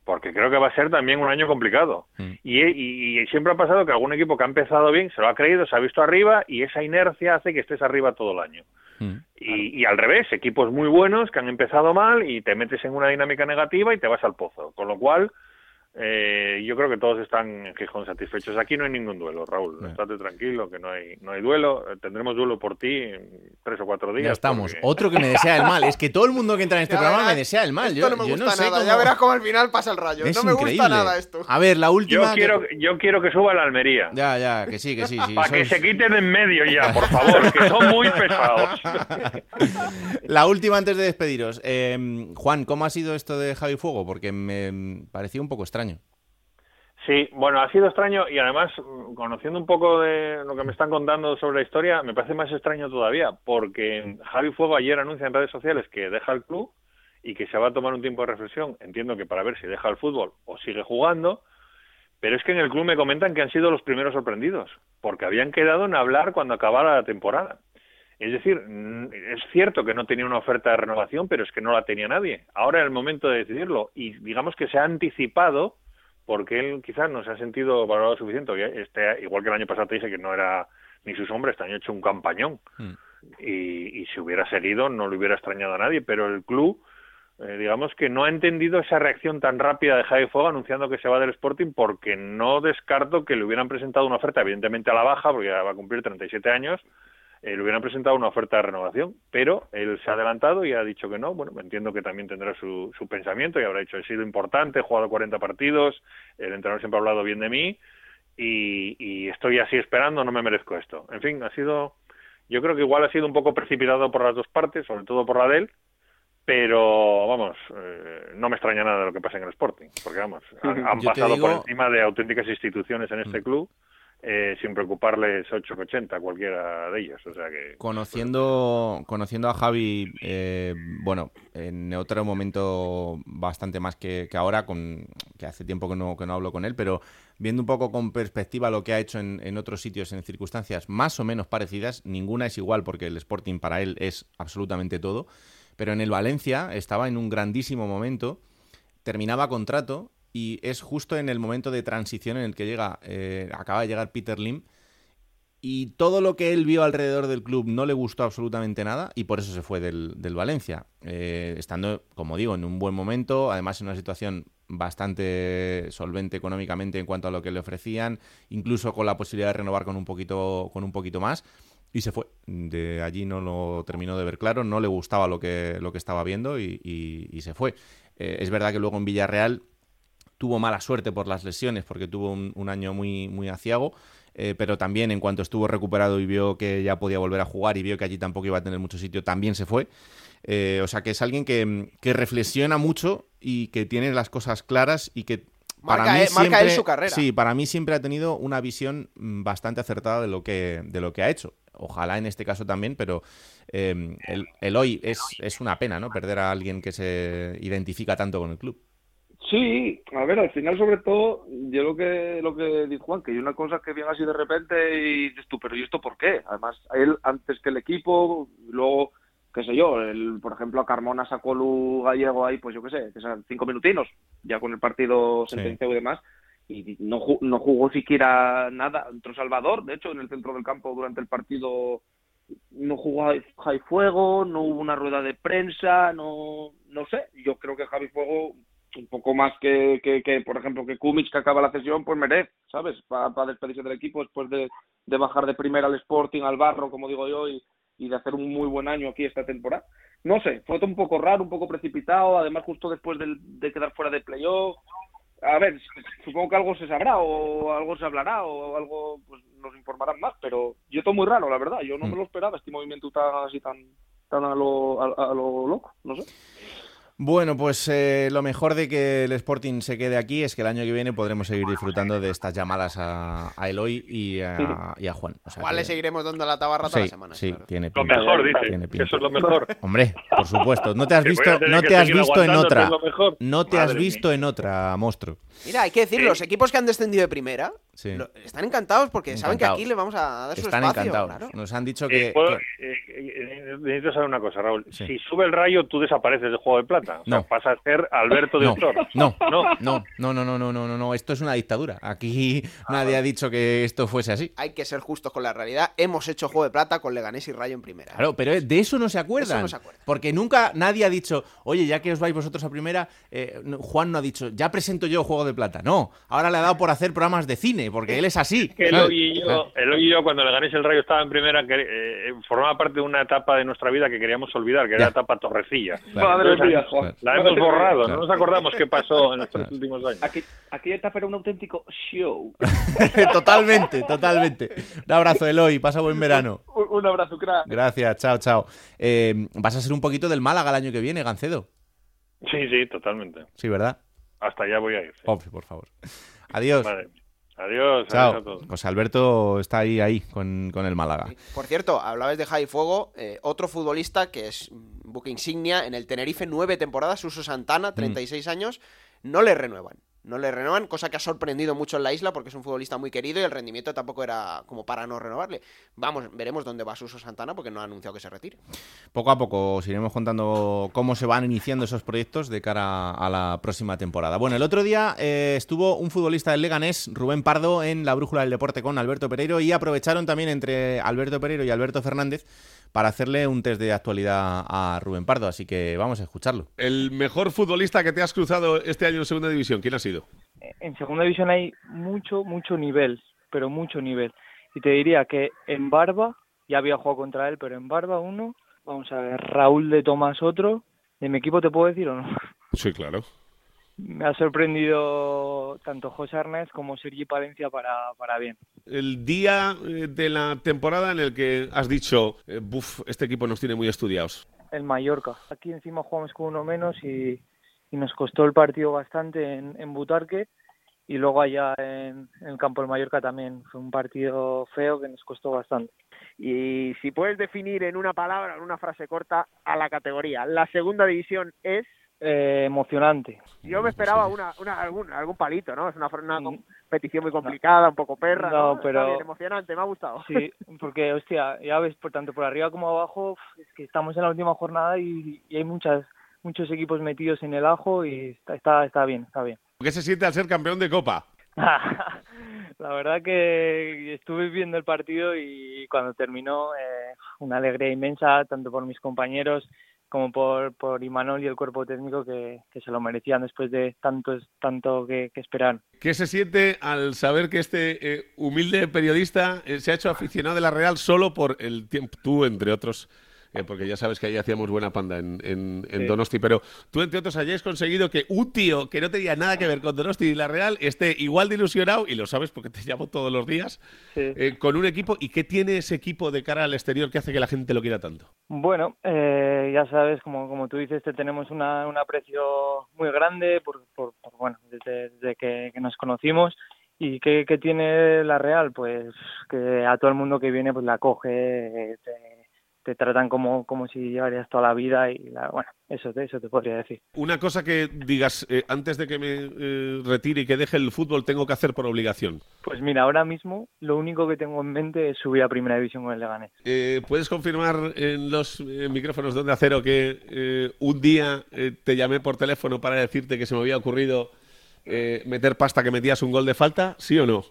porque creo que va a ser también un año complicado. Mm. Y, siempre ha pasado que algún equipo que ha empezado bien se lo ha creído, se ha visto arriba y esa inercia hace que estés arriba todo el año. Mm. Y, y, al revés, equipos muy buenos que han empezado mal y te metes en una dinámica negativa y te vas al pozo. Con lo cual, eh, yo creo que todos están en Gijón satisfechos. Aquí no hay ningún duelo, Raúl. Estate tranquilo, que no hay, no hay duelo. Eh, tendremos duelo por ti en tres o cuatro días. Ya estamos. Otro que me desea el mal. Es que todo el mundo que entra en este programa me desea el mal. Yo, no me gusta gusta nada. Ya verás cómo al final pasa el rayo. no me gusta nada esto. A ver, la última. Yo quiero, yo quiero que suba la Almería. Ya, ya, que sí, que sí. sí. Para que se quiten en medio ya, por favor, que son muy pesados. <laughs> la última antes de despediros. Eh, Juan, ¿cómo ha sido esto de Javi Fuego? Porque me pareció un poco extraño. Sí, bueno, ha sido extraño y además, conociendo un poco de lo que me están contando sobre la historia, me parece más extraño todavía, porque Javi Fuego ayer anuncia en redes sociales que deja el club y que se va a tomar un tiempo de reflexión, entiendo que para ver si deja el fútbol o sigue jugando, pero es que en el club me comentan que han sido los primeros sorprendidos, porque habían quedado en hablar cuando acabara la temporada. Es decir, es cierto que no tenía una oferta de renovación, pero es que no la tenía nadie. Ahora es el momento de decidirlo y digamos que se ha anticipado porque él quizás no se ha sentido valorado suficiente. Este, igual que el año pasado te dije que no era ni sus hombres, este año hecho un campañón. Mm. Y, si hubiera seguido no le hubiera extrañado a nadie, pero el club, eh, digamos que no ha entendido esa reacción tan rápida de Javi Fuego anunciando que se va del Sporting porque no descarto que le hubieran presentado una oferta, evidentemente a la baja, porque ya va a cumplir 37 años, eh, le hubieran presentado una oferta de renovación, pero él se ha adelantado y ha dicho que no. Bueno, entiendo que también tendrá su, su pensamiento y habrá dicho, he sido importante, he jugado 40 partidos, el entrenador siempre ha hablado bien de mí y, estoy así esperando, no me merezco esto. En fin, ha sido, yo creo que igual ha sido un poco precipitado por las dos partes, sobre todo por la de él, pero vamos, eh, no me extraña nada de lo que pasa en el Sporting, porque vamos, han, pasado por encima de auténticas instituciones en este mm. club eh, sin preocuparles 8 que 80 cualquiera de ellos. O sea que, conociendo, conociendo a Javi, eh, bueno, en otro momento bastante más que, ahora, con, que hace tiempo que no, que no hablo con él, pero viendo un poco con perspectiva lo que ha hecho en otros sitios en circunstancias más o menos parecidas, ninguna es igual porque el Sporting para él es absolutamente todo, pero en el Valencia estaba en un grandísimo momento, terminaba contrato y es justo en el momento de transición en el que llega, eh, acaba de llegar Peter Lim y todo lo que él vio alrededor del club no le gustó absolutamente nada y por eso se fue del, Valencia, eh, estando, como digo, en un buen momento, además en una situación bastante solvente económicamente en cuanto a lo que le ofrecían, incluso con la posibilidad de renovar con un poquito, con un poquito más. Y se fue. De allí no lo terminó de ver claro, no le gustaba lo que, lo que estaba viendo y, se fue. Eh, es verdad que luego en Villarreal tuvo mala suerte por las lesiones porque tuvo un, año muy, muy aciago. Eh, pero también en cuanto estuvo recuperado y vio que ya podía volver a jugar y vio que allí tampoco iba a tener mucho sitio, también se fue. Eh, o sea que es alguien que, reflexiona mucho y que tiene las cosas claras y que para marca, mí él, siempre, su carrera. Sí, para mí siempre ha tenido una visión mm, bastante acertada de lo que, de lo que ha hecho. Ojalá en este caso también, pero eh, el, el, hoy es, es una pena, ¿no? Perder a alguien que se identifica tanto con el club. Sí, a ver, al final sobre todo, yo lo que lo que dijo Juan, que hay una cosa que viene así de repente y dices tú, pero ¿y esto por qué? Además, a él antes que el equipo, luego, qué sé yo, el, por ejemplo, a Carmona sacó Lu Gallego ahí, pues yo qué sé, que sean cinco minutinos, ya con el partido Sí. sentenciado y demás, y no, no jugó siquiera nada. Entró Salvador, de hecho, en el centro del campo durante el partido no jugó Javi Fuego, no hubo una rueda de prensa, no, no sé. Yo creo que Javi Fuego, un poco más que, que, que, por ejemplo, que Kumic, que acaba la sesión, pues merece, ¿sabes? Para despedirse del equipo después de, de bajar de primera al Sporting, al Barro, como digo yo, y, y de hacer un muy buen año aquí esta temporada. No sé, fue todo un poco raro, un poco precipitado, además justo después del- de quedar fuera de playoff. A ver, supongo que algo se sabrá o algo se hablará o algo pues nos informarán más, pero yo todo muy raro, la verdad. Yo no me lo esperaba este movimiento tan así tan tan a lo, a, a lo loco, no sé. Bueno, pues eh, lo mejor de que el Sporting se quede aquí es que el año que viene podremos seguir disfrutando de estas llamadas a, a Eloy y a, y a Juan. O sea le seguiremos dando la tabarra toda la semana. sí, claro. tiene Lo pinta. mejor, dice, Tiene que pinta. eso es lo mejor. <laughs> Hombre, por supuesto. No te <laughs> has visto, no te has visto en otra. lo. No te has visto en otra, monstruo. Mira, hay que decir, los equipos que han descendido de primera Sí. lo- están encantados porque saben que aquí le vamos a dar su Están espacio. encantados. claro. Nos han dicho Eh, que. puedo- que- eh, eh, necesito saber una cosa, Raúl. Sí. Si sube el rayo, tú desapareces del juego de plata. O sea, no. Pasa a ser Alberto de no. <laughs> No. No. no, no, no, no, no, no, no. Esto es una dictadura. Aquí ah, nadie ha dicho que esto fuese así. Hay que ser justos con la realidad. Hemos hecho juego de plata con Leganés y Rayo en primera. Claro, pero eh, de eso no se acuerdan. Eso no se acuerdan. Porque nunca nadie ha dicho, oye, ya que os vais vosotros a primera, eh, Juan no ha dicho, ya presento yo juego de plata. No, ahora le ha dado por hacer programas de cine, porque él es así. Que y yo, el y yo, cuando Leganés y el Rayo estaba en primera, que, eh, formaba parte de una etapa de nuestra vida que queríamos olvidar, que era la etapa Torrecilla. Claro. Madre mía, la hemos borrado, Claro. no nos acordamos qué pasó en estos Claro. últimos años. Aquí, aquí etapa era un auténtico show. <laughs> totalmente, totalmente. Un abrazo, Eloy, pasa buen verano. Un, un abrazo, crack. Gracias, chao, chao. Eh, vas a ser un poquito del Málaga el año que viene, Gancedo. Sí, sí, totalmente. Sí, ¿verdad? Hasta allá voy a ir. sí. Pobre, por favor. Adiós. Adiós, adiós a Chao. todos. Pues Alberto está ahí, ahí, con, con el Málaga. Por cierto, hablabas de Javi Fuego, eh, otro futbolista que es mm, buque insignia en el Tenerife, nueve temporadas, Suso Mm. Santana, 36 años, no le renuevan. No le renuevan, cosa que ha sorprendido mucho en la isla porque es un futbolista muy querido y el rendimiento tampoco era como para no renovarle. Vamos, veremos dónde va Suso Santana porque no ha anunciado que se retire. Poco a poco os iremos contando cómo se van iniciando esos proyectos de cara a la próxima temporada. Bueno, el otro día eh, estuvo un futbolista del Leganés, Rubén Pardo, en la Brújula del Deporte con Alberto Pereiro y aprovecharon también entre Alberto Pereiro y Alberto Fernández para hacerle un test de actualidad a Rubén Pardo, así que vamos a escucharlo. El mejor futbolista que te has cruzado este año en Segunda División, ¿quién ha sido? en segunda división hay mucho, mucho nivel, pero mucho nivel. Y te diría que en Barba, ya había jugado contra él, pero en Barba uno, vamos a ver, Raúl de Tomás otro, ¿de mi equipo te puedo decir o no? Sí, claro. Me ha sorprendido tanto José Arnés como Sergi Palencia para, para bien. El día eh, de la temporada en el que has dicho, eh, buf, este equipo nos tiene muy estudiados. El Mallorca. Aquí encima jugamos con uno menos y, y nos costó el partido bastante en, en Butarque y luego allá en, en el campo del Mallorca también fue un partido feo que nos costó bastante. Y si puedes definir en una palabra, en una frase corta, a la categoría. La segunda división es. Eh, emocionante. Yo me esperaba una, una, algún, algún palito, ¿no? Es una, una competición muy complicada, un poco perra. No, ¿no? pero- Está bien, emocionante, me ha gustado. Sí, porque, hostia, ya ves, por tanto por arriba como abajo, es que estamos en la última jornada y, y hay muchas muchos equipos metidos en el ajo y está, está, está bien, está bien. ¿Qué se siente al ser campeón de Copa? <laughs> La verdad que estuve viendo el partido y cuando terminó, eh, una alegría inmensa, tanto por mis compañeros como por, por Imanol y el cuerpo técnico que, que se lo merecían después de tanto, tanto que, que. ¿Qué se siente al saber que este eh, humilde periodista eh, se ha hecho aficionado de la Real solo por el tiempo, tú entre otros, eh, porque ya sabes que ahí hacíamos buena panda en, en- en Sí. Donosti, pero tú entre otros hayáis conseguido que un tío que no tenía nada que ver con Donosti y la Real esté igual de ilusionado, y lo sabes porque te llamo todos los días, Sí. eh, con un equipo. ¿Y qué tiene ese equipo de cara al exterior que hace que la gente lo quiera tanto? Bueno, eh, ya sabes, como, como tú dices, te tenemos una, un aprecio muy grande por, por, por, bueno, desde, desde que, que nos conocimos. ¿Y qué, qué tiene la Real? Pues que a todo el mundo que viene pues la coge, eh, te, te tratan como, como si llevarías toda la vida y la, bueno, eso, te- eso te podría decir. Una cosa que digas, eh, antes de que me eh, retire y que deje el fútbol, tengo que hacer por obligación. Pues mira, ahora mismo lo único que tengo en mente es subir a Primera División con el Leganés. Eh, ¿Puedes confirmar en los eh, micrófonos de Onda Cero que un día te llamé por teléfono para decirte que se me había ocurrido meter pasta que metías un gol de falta? ¿Sí o no?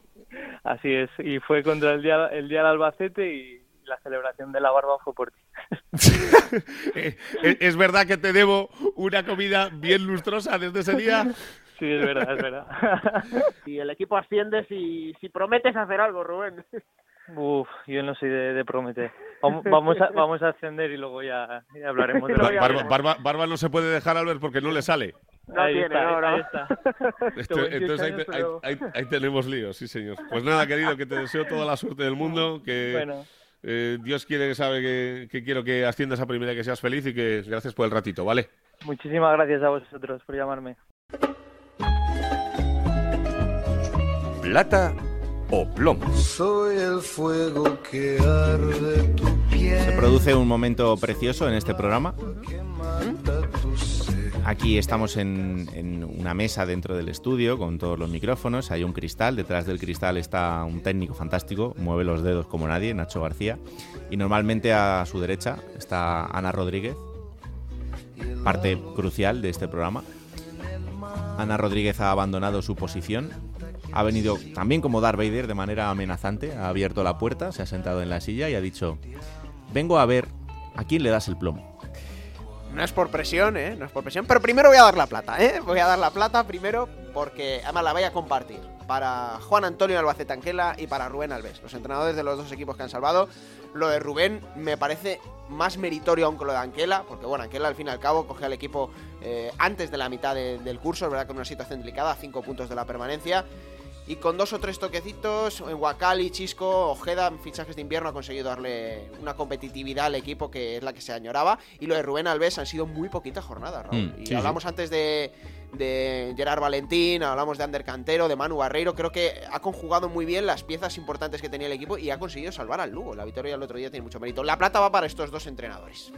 Así es, y fue contra el día, el día del Albacete y la celebración de la barba fue por ti. <laughs> Eh, ¿Es es verdad que te debo una comida bien lustrosa desde ese día? Sí, es verdad, es verdad. <laughs> Y el equipo asciende si, si prometes hacer algo, Rubén. Uf, yo no soy de, de prometer. Vamos, vamos, a, vamos a ascender y luego ya, ya hablaremos de lo Barba, Barba- Barba no se puede dejar, Albert, porque no le sale. No Ahí tiene, está, ahí está. <laughs> Esto- 28 entonces ahí, te- tenemos lío, sí señor. Pues nada, querido, que te deseo toda la suerte del mundo, que Bueno. Eh, Dios quiere que sabe que, que quiero que asciendas a primera y que seas feliz y que gracias por el ratito, ¿vale? Muchísimas gracias a vosotros por llamarme. Plata o plomo. Soy el fuego que arde tu piel. Se produce un momento precioso en este programa. Aquí estamos en, una mesa dentro del estudio con todos los micrófonos. Hay un cristal. Detrás del cristal está un técnico fantástico. Mueve los dedos como nadie, Nacho García. Y normalmente a su derecha está Ana Rodríguez, parte crucial de este programa. Ana Rodríguez ha abandonado su posición. Ha venido también como Darth Vader de manera amenazante. Ha abierto la puerta, se ha sentado en la silla y ha dicho: Vengo a ver a quién le das el plomo. No es por presión, ¿eh? No es por presión. Pero primero voy a dar la plata, ¿eh? Voy a dar la plata primero porque además la voy a compartir. Para Juan Antonio Albacete Anquela y para Rubén Alves, los entrenadores de los dos equipos que han salvado. Lo de Rubén me parece más meritorio aún que lo de Anquela, porque bueno, Anquela al fin y al cabo coge al equipo eh, antes de la mitad de- del curso, es verdad que en una situación delicada, a cinco puntos de la permanencia. Y con dos o tres toquecitos, en Wakali, Chisco, Ojeda, fichajes de invierno ha conseguido darle una competitividad al equipo que es la que se añoraba. Y lo de Rubén Alves han sido muy poquitas jornadas, Raúl. Mm, y sí, hablamos antes de, de Gerard Valentín, hablamos de Ander Cantero, de Manu Barreiro. Creo que ha conjugado muy bien las piezas importantes que tenía el equipo y ha conseguido salvar al Lugo. La victoria el otro día tiene mucho mérito. La plata va para estos dos entrenadores.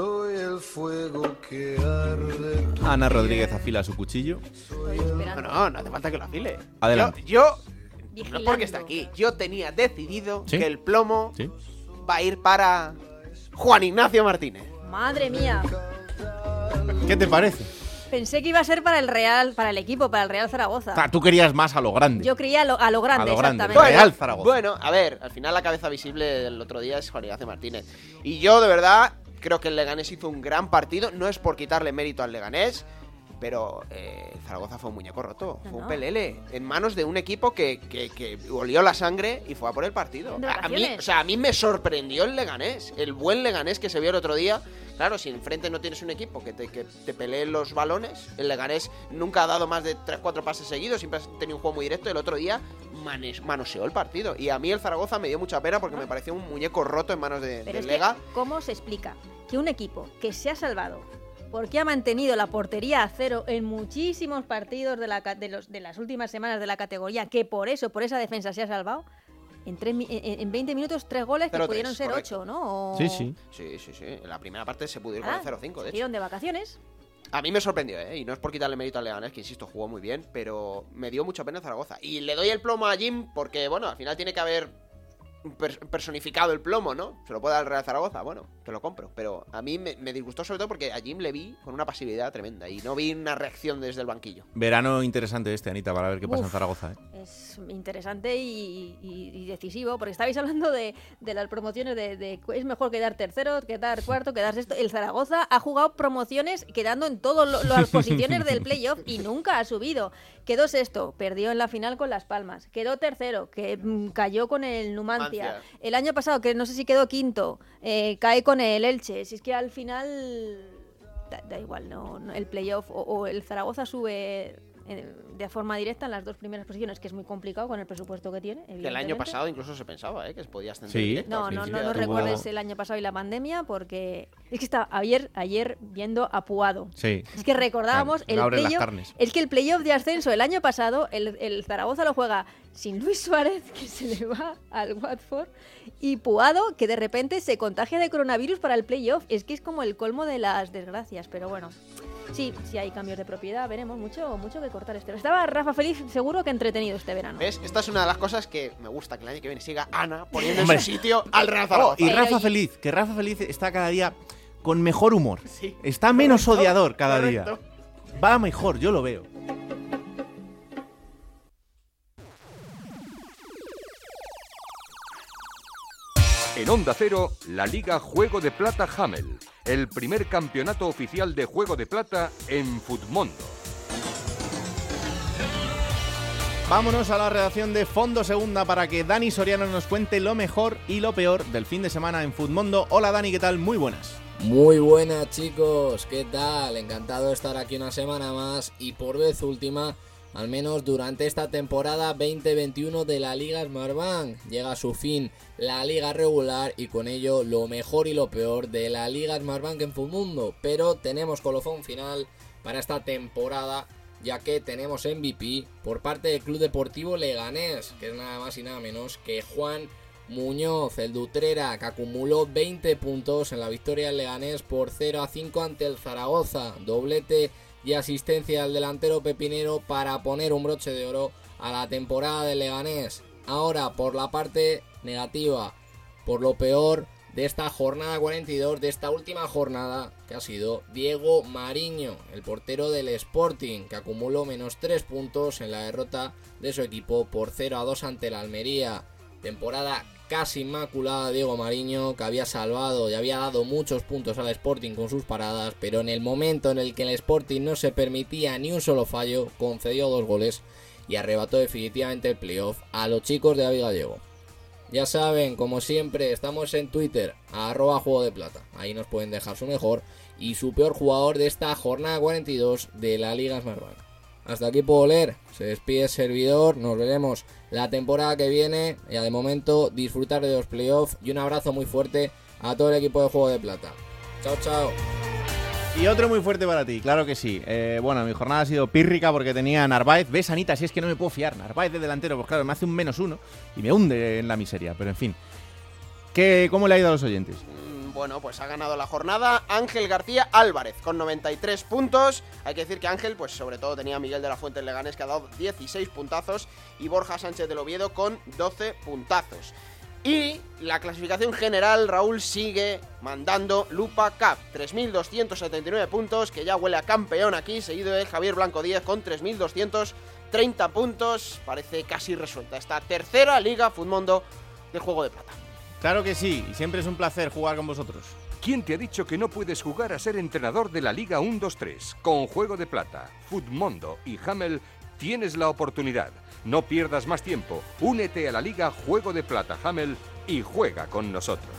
Soy el fuego que arde Ana Rodríguez afila su cuchillo. No, no, no hace falta que lo afile. Adelante. Yo, yo no es porque está aquí, yo tenía decidido ¿Sí? que el plomo ¿Sí? va a ir para Juan Ignacio Martínez. Madre mía. ¿Qué te parece? Pensé que iba a ser para el Real, para el equipo, para el Real Zaragoza. O sea, tú querías más a lo grande. Yo creía a lo, a lo grande, A lo grande. exactamente. Real Zaragoza. Bueno, a ver, al final la cabeza visible del otro día es Juan Ignacio Martínez. Y yo, de verdad, creo que el Leganés hizo un gran partido. No es por quitarle mérito al Leganés, pero eh, Zaragoza fue un muñeco roto. fue un no. pelele. En manos de un equipo que, que, que olió la sangre y fue a por el partido. De A, a mí, o sea, a mí me sorprendió el Leganés. El buen Leganés que se vio el otro día. Claro, si enfrente no tienes un equipo que te, que te pelee los balones, el Leganés nunca ha dado más de 3-4 pases seguidos, siempre ha tenido un juego muy directo. El otro día manoseó el partido. Y a mí el Zaragoza me dio mucha pena porque me pareció un muñeco roto en manos de, Pero es que, Lega. ¿cómo se explica que un equipo que se ha salvado porque ha mantenido la portería a cero en muchísimos partidos de, la, ca- de, los, de las últimas semanas de la categoría, que por eso, por esa defensa se ha salvado, en, tres en, en 20 minutos tres goles que 0-3, pudieron ser correcto. 8, ¿no? O- Sí, sí. Sí, sí, sí. En la primera parte se pudo ir Ah, con el 0-5, de hecho. de vacaciones. A mí me sorprendió, ¿eh? Y no es por quitarle mérito al Leganés, que insisto, jugó muy bien, pero me dio mucha pena Zaragoza. Y le doy el plomo a Jim porque, bueno, al final tiene que haber personificado el plomo, ¿no? Se lo puede dar al Real Zaragoza, bueno, te lo compro. Pero a mí me, me disgustó sobre todo porque a Jim le vi con una pasividad tremenda y no vi una reacción desde el banquillo. Verano interesante este, Anita, para ver qué pasa en. Zaragoza. ¿eh? Es interesante y, y- y decisivo, porque estabais hablando de, de las promociones, de, de es mejor quedar tercero, quedar cuarto, quedar sexto. El Zaragoza ha jugado promociones quedando en todas las posiciones del playoff y nunca ha subido. Quedó sexto, perdió en la final con Las Palmas. Quedó tercero, que mm, cayó con el Numancia. Numancia. El año pasado, que no sé si quedó quinto, eh, cae con el Elche. Si es que al final da, da igual, no, no, el playoff o, o el Zaragoza sube de forma directa en las dos primeras posiciones, que es muy complicado con el presupuesto que tiene. Que el año pasado incluso se pensaba ¿eh? que se podía ascender. Sí. directo. No, no, no, no recuerdes el año pasado y la pandemia porque es que estaba ayer, ayer viendo a Puado. Sí. Es que recordábamos Claro, el playoff. Es que el playoff de ascenso el año pasado, el, el Zaragoza lo juega sin Luis Suárez, que se le va al Watford, y Puado, que de repente se contagia de coronavirus para el playoff. Es que es como el colmo de las desgracias, pero bueno. Sí, sí hay cambios de propiedad, veremos mucho, mucho que cortar este. Estaba Rafa Feliz seguro que entretenido este verano. ¿Ves? Esta es una de las cosas que me gusta que el año que viene siga Ana poniendo en su sitio al Real Oh, y Rafa Feliz, que Rafa Feliz está cada día con mejor humor. Está menos Correcto, odiador cada correcto. día. Va mejor, yo lo veo. En Onda Cero, la Liga Juego de Plata Hamel, el primer campeonato oficial de Juego de Plata en Futmundo. Vámonos a la redacción de Fondo Segunda para que Dani Soriano nos cuente lo mejor y lo peor del fin de semana en Futmundo. Hola Dani, ¿qué tal? Muy buenas. Muy buenas chicos, ¿qué tal? Encantado de estar aquí una semana más y por vez última, al menos durante esta temporada 2021 de la Liga Smartbank. Llega a su fin la liga regular y con ello lo mejor y lo peor de la Liga Smartbank en Mundo. Pero tenemos colofón final para esta temporada ya que tenemos MVP por parte del Club Deportivo Leganés, que es nada más y nada menos que Juan Muñoz, el Dutrera, que acumuló 20 puntos en la victoria del Leganés por 0 a 5 ante el Zaragoza. Doblete y asistencia al delantero pepinero para poner un broche de oro a la temporada del Leganés. Ahora, por la parte negativa, por lo peor de esta jornada 42, de esta última jornada, que ha sido Diego Mariño, el portero del Sporting, que acumuló menos 3 puntos en la derrota de su equipo por 0 a 2 ante la Almería. Temporada casi inmaculada Diego Mariño, que había salvado y había dado muchos puntos al Sporting con sus paradas, pero en el momento en el que el Sporting no se permitía ni un solo fallo, concedió dos goles y arrebató definitivamente el playoff a los chicos de David. Ya saben, como siempre, estamos en Twitter, arroba juego de plata. Ahí nos pueden dejar su mejor y su peor jugador de esta jornada 42 de la Liga Smartbank. Hasta aquí puedo leer. Se despide el servidor. Nos veremos la temporada que viene. Y de momento, disfrutar de los playoffs. Y un abrazo muy fuerte a todo el equipo de Juego de Plata. Chao, chao. Y otro muy fuerte para ti, claro que sí. Eh, bueno, mi jornada ha sido pírrica porque tenía Narváez. ¿Ves, Anita? Si es que no me puedo fiar. Narváez de delantero, pues claro, me hace un menos uno y me hunde en la miseria. Pero en fin. ¿Qué, ¿Cómo le ha ido a los oyentes? Bueno, pues ha ganado la jornada Ángel García Álvarez con 93 puntos. Hay que decir que Ángel, pues sobre todo tenía a Miguel de la Fuente en Leganés que ha dado 16 puntazos y Borja Sánchez del Oviedo con 12 puntazos. Y la clasificación general, Raúl, sigue mandando Lupa Cup. 3.279 puntos, que ya huele a campeón aquí, seguido de Javier Blanco Díaz con 3.230 puntos. Parece casi resuelta esta tercera Liga Futmundo de Juego de Plata. Claro que sí, y siempre es un placer jugar con vosotros. ¿Quién te ha dicho que no puedes jugar a ser entrenador de la Liga 1-2-3? Con Juego de Plata, Futmundo y Hamel tienes la oportunidad. No pierdas más tiempo. Únete a la Liga Juego de Plata Hamel y juega con nosotros.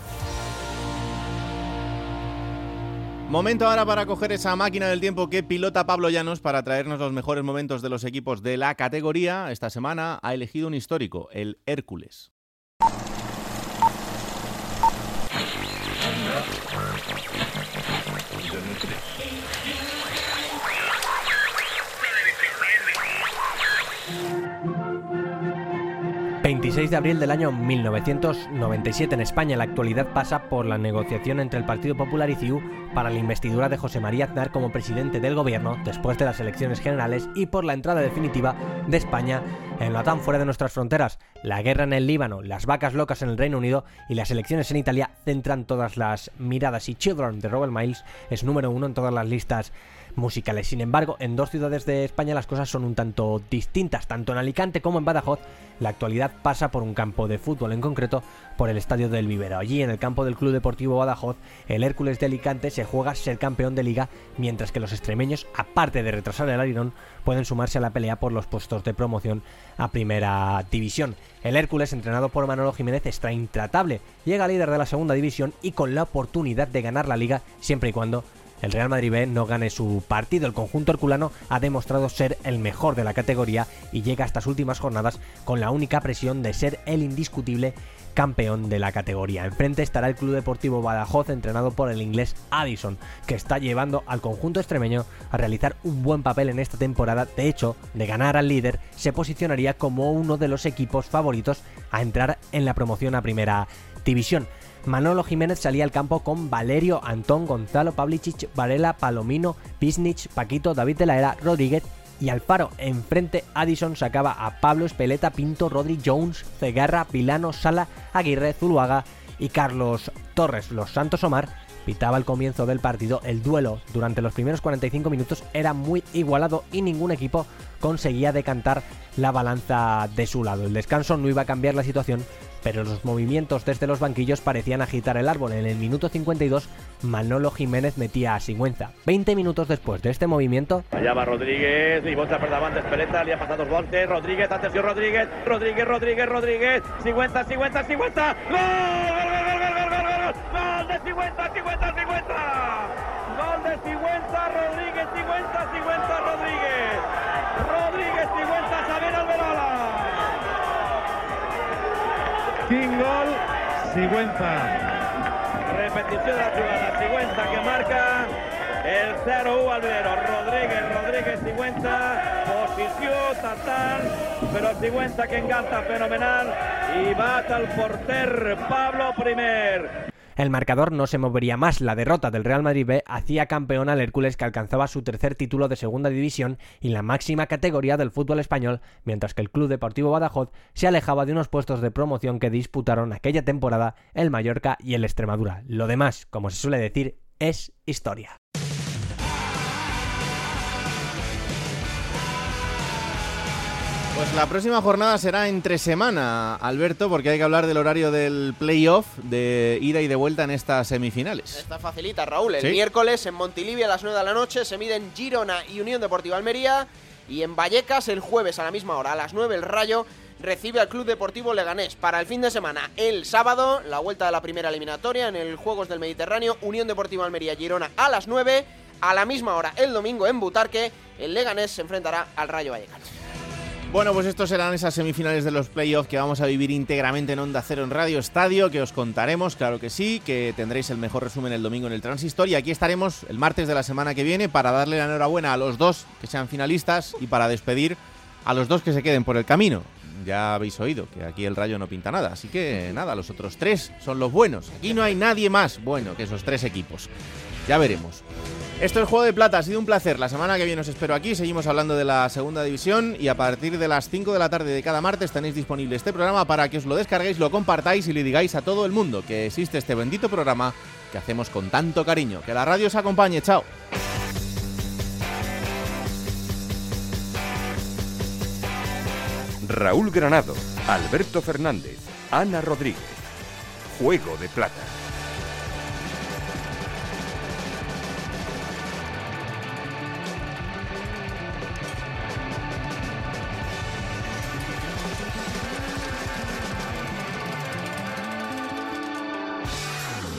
Momento ahora para coger esa máquina del tiempo que pilota Pablo Llanos para traernos los mejores momentos de los equipos de la categoría. Esta semana ha elegido un histórico, el Hércules. ...26 de abril del año 1997 en España. La actualidad pasa por la negociación entre el Partido Popular y CIU para la investidura de José María Aznar como presidente del gobierno después de las elecciones generales y por la entrada definitiva de España en la OTAN fuera de nuestras fronteras. La guerra en el Líbano, las vacas locas en el Reino Unido y las elecciones en Italia centran todas las miradas y Children de Robert Miles es número uno en todas las listas musicales. Sin embargo, en dos ciudades de España las cosas son un tanto distintas. Tanto en Alicante como en Badajoz, la actualidad pasa por un campo de fútbol, en concreto por el Estadio del Vivero. Allí, en el campo del Club Deportivo Badajoz, el Hércules de Alicante se juega ser campeón de liga, mientras que los extremeños, aparte de retrasar el arirón, pueden sumarse a la pelea por los puestos de promoción a Primera División. El Hércules, entrenado por Manolo Jiménez, está intratable. Llega líder de la segunda división y con la oportunidad de ganar la liga siempre y cuando el Real Madrid B no gane su partido. El conjunto herculano ha demostrado ser el mejor de la categoría y llega a estas últimas jornadas con la única presión de ser el indiscutible campeón de la categoría. Enfrente estará el Club Deportivo Badajoz entrenado por el inglés Addison, que está llevando al conjunto extremeño a realizar un buen papel en esta temporada. De hecho, de ganar al líder, se posicionaría como uno de los equipos favoritos a entrar en la promoción a primera división. Manolo Jiménez salía al campo con Valerio, Antón, Gonzalo, Pavlicic, Varela, Palomino, Pisnich, Paquito, David de la Era, Rodríguez y Alfaro. Enfrente, Addison sacaba a Pablo Espeleta, Pinto, Rodri, Jones, Cegarra, Pilano, Sala, Aguirre, Zuluaga y Carlos Torres. Los Santos Omar pitaba el comienzo del partido. El duelo durante los primeros 45 minutos era muy igualado y ningún equipo conseguía decantar la balanza de su lado. El descanso no iba a cambiar la situación, pero los movimientos desde los banquillos parecían agitar el árbol. En el minuto 52, Manolo Jiménez metía a Sigüenza. 20 minutos después de este movimiento... Allá va Rodríguez, y bolsa para antes Peleta, le ha pasado Duarte, Rodríguez, atención Rodríguez, Rodríguez, Rodríguez, Rodríguez, Sigüenza, Sigüenza, Sigüenza, ¡Gol! ¡Gol, gol, gol, gol, gol, gol! ¡Gol de Sigüenza, Sigüenza, Sigüenza! ¡Gol de Sigüenza, Rodríguez, Sigüenza, Sigüenza, Rodríguez! Quin gol, Sigüenza. Repetició de la jugada, Sigüenza que marca el 0-1 Albero. Rodríguez, Rodríguez, Sigüenza, posició, tartant, però Sigüenza que enganta fenomenal i bat el porter Pablo Primer. El marcador no se movería más. La derrota del Real Madrid B hacía campeón al Hércules que alcanzaba su tercer título de segunda división y la máxima categoría del fútbol español, mientras que el Club Deportivo Badajoz se alejaba de unos puestos de promoción que disputaron aquella temporada el Mallorca y el Extremadura. Lo demás, como se suele decir, es historia. Pues la próxima jornada será entre semana, Alberto, porque hay que hablar del horario del playoff de ida y de vuelta en estas semifinales. Está facilita, Raúl. El Sí. miércoles en Montilivia a las 9 de la noche se miden Girona y Unión Deportiva Almería. Y en Vallecas el jueves a la misma hora, a las 9, el Rayo recibe al Club Deportivo Leganés. Para el fin de semana, el sábado, la vuelta de la primera eliminatoria en el Juegos del Mediterráneo, Unión Deportiva Almería Girona a las 9. A la misma hora, el domingo en Butarque, el Leganés se enfrentará al Rayo Vallecano. Bueno, pues estos serán esas semifinales de los playoffs que vamos a vivir íntegramente en Onda Cero en Radio Estadio, que os contaremos, claro que sí, que tendréis el mejor resumen el domingo en el Transistor y aquí estaremos el martes de la semana que viene para darle la enhorabuena a los dos que sean finalistas y para despedir a los dos que se queden por el camino. Ya habéis oído que aquí el rayo no pinta nada, así que nada, los otros tres son los buenos. Aquí no hay nadie más bueno que esos tres equipos. Ya veremos. Esto es Juego de Plata, ha sido un placer. La semana que viene os espero aquí, seguimos hablando de la segunda división y a partir de las 5 de la tarde de cada martes tenéis disponible este programa para que os lo descarguéis, lo compartáis y le digáis a todo el mundo que existe este bendito programa que hacemos con tanto cariño. Que la radio os acompañe, chao. Raúl Granado, Alberto Fernández, Ana Rodríguez. Juego de Plata.